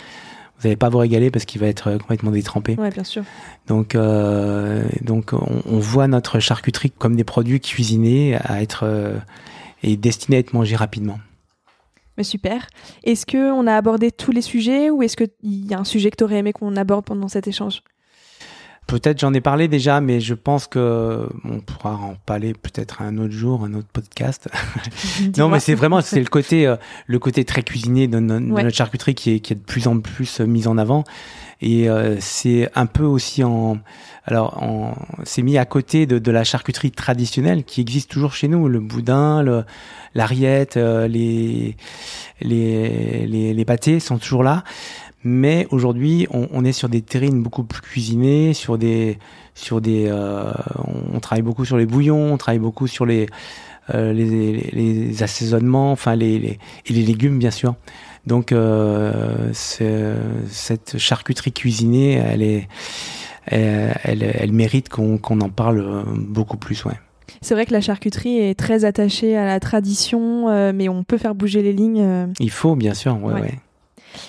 [SPEAKER 2] vous n'allez pas vous régaler parce qu'il va être complètement détrempé.
[SPEAKER 1] Ouais, bien sûr.
[SPEAKER 2] Donc euh, donc on, on, voit notre charcuterie comme des produits cuisinés à être et destinés à être mangés rapidement.
[SPEAKER 1] Mais super. Est-ce que on a abordé tous les sujets ou est-ce qu'il y a un sujet que tu aurais aimé qu'on aborde pendant cet échange?
[SPEAKER 2] Peut-être j'en ai parlé déjà, mais je pense que on pourra en parler peut-être un autre jour, un autre podcast. non, mais c'est vraiment c'est le côté euh, le côté très cuisiné de, no ouais. notre charcuterie qui est qui est de plus en plus mise en avant et euh, c'est un peu aussi en alors c'est mis à côté de, de la charcuterie traditionnelle qui existe toujours chez nous, le boudin, le l'ariette, euh, les, les les les pâtés sont toujours là. Mais aujourd'hui, on, on, est sur des terrines beaucoup plus cuisinées, sur des, sur des, euh, on travaille beaucoup sur les bouillons, on travaille beaucoup sur les, euh, les, les, les, assaisonnements, enfin les, les, et les légumes bien sûr. Donc euh, cette charcuterie cuisinée, elle est, elle, elle, elle mérite qu'on qu en parle beaucoup plus, ouais.
[SPEAKER 1] C'est vrai que la charcuterie est très attachée à la tradition, euh, mais on peut faire bouger les lignes. Euh.
[SPEAKER 2] Il faut, bien sûr, ouais, ouais. ouais.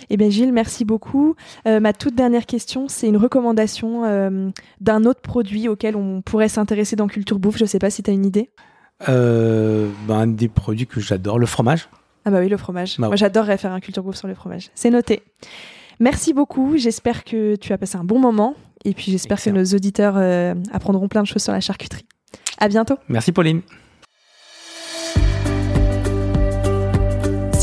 [SPEAKER 1] Eh bien, Gilles, merci beaucoup. Euh, ma toute dernière question, c'est une recommandation euh, d'un autre produit auquel on pourrait s'intéresser dans Culture Bouffe. Je ne sais pas si tu as une idée.
[SPEAKER 2] Euh, ben, un des produits que j'adore, le fromage.
[SPEAKER 1] Ah bah oui, le fromage. Bah, Moi, j'adorerais faire un Culture Bouffe sur le fromage. C'est noté. Merci beaucoup. J'espère que tu as passé un bon moment. Et puis, j'espère que nos auditeurs apprendront plein de choses sur la charcuterie. À bientôt.
[SPEAKER 2] Merci, Pauline.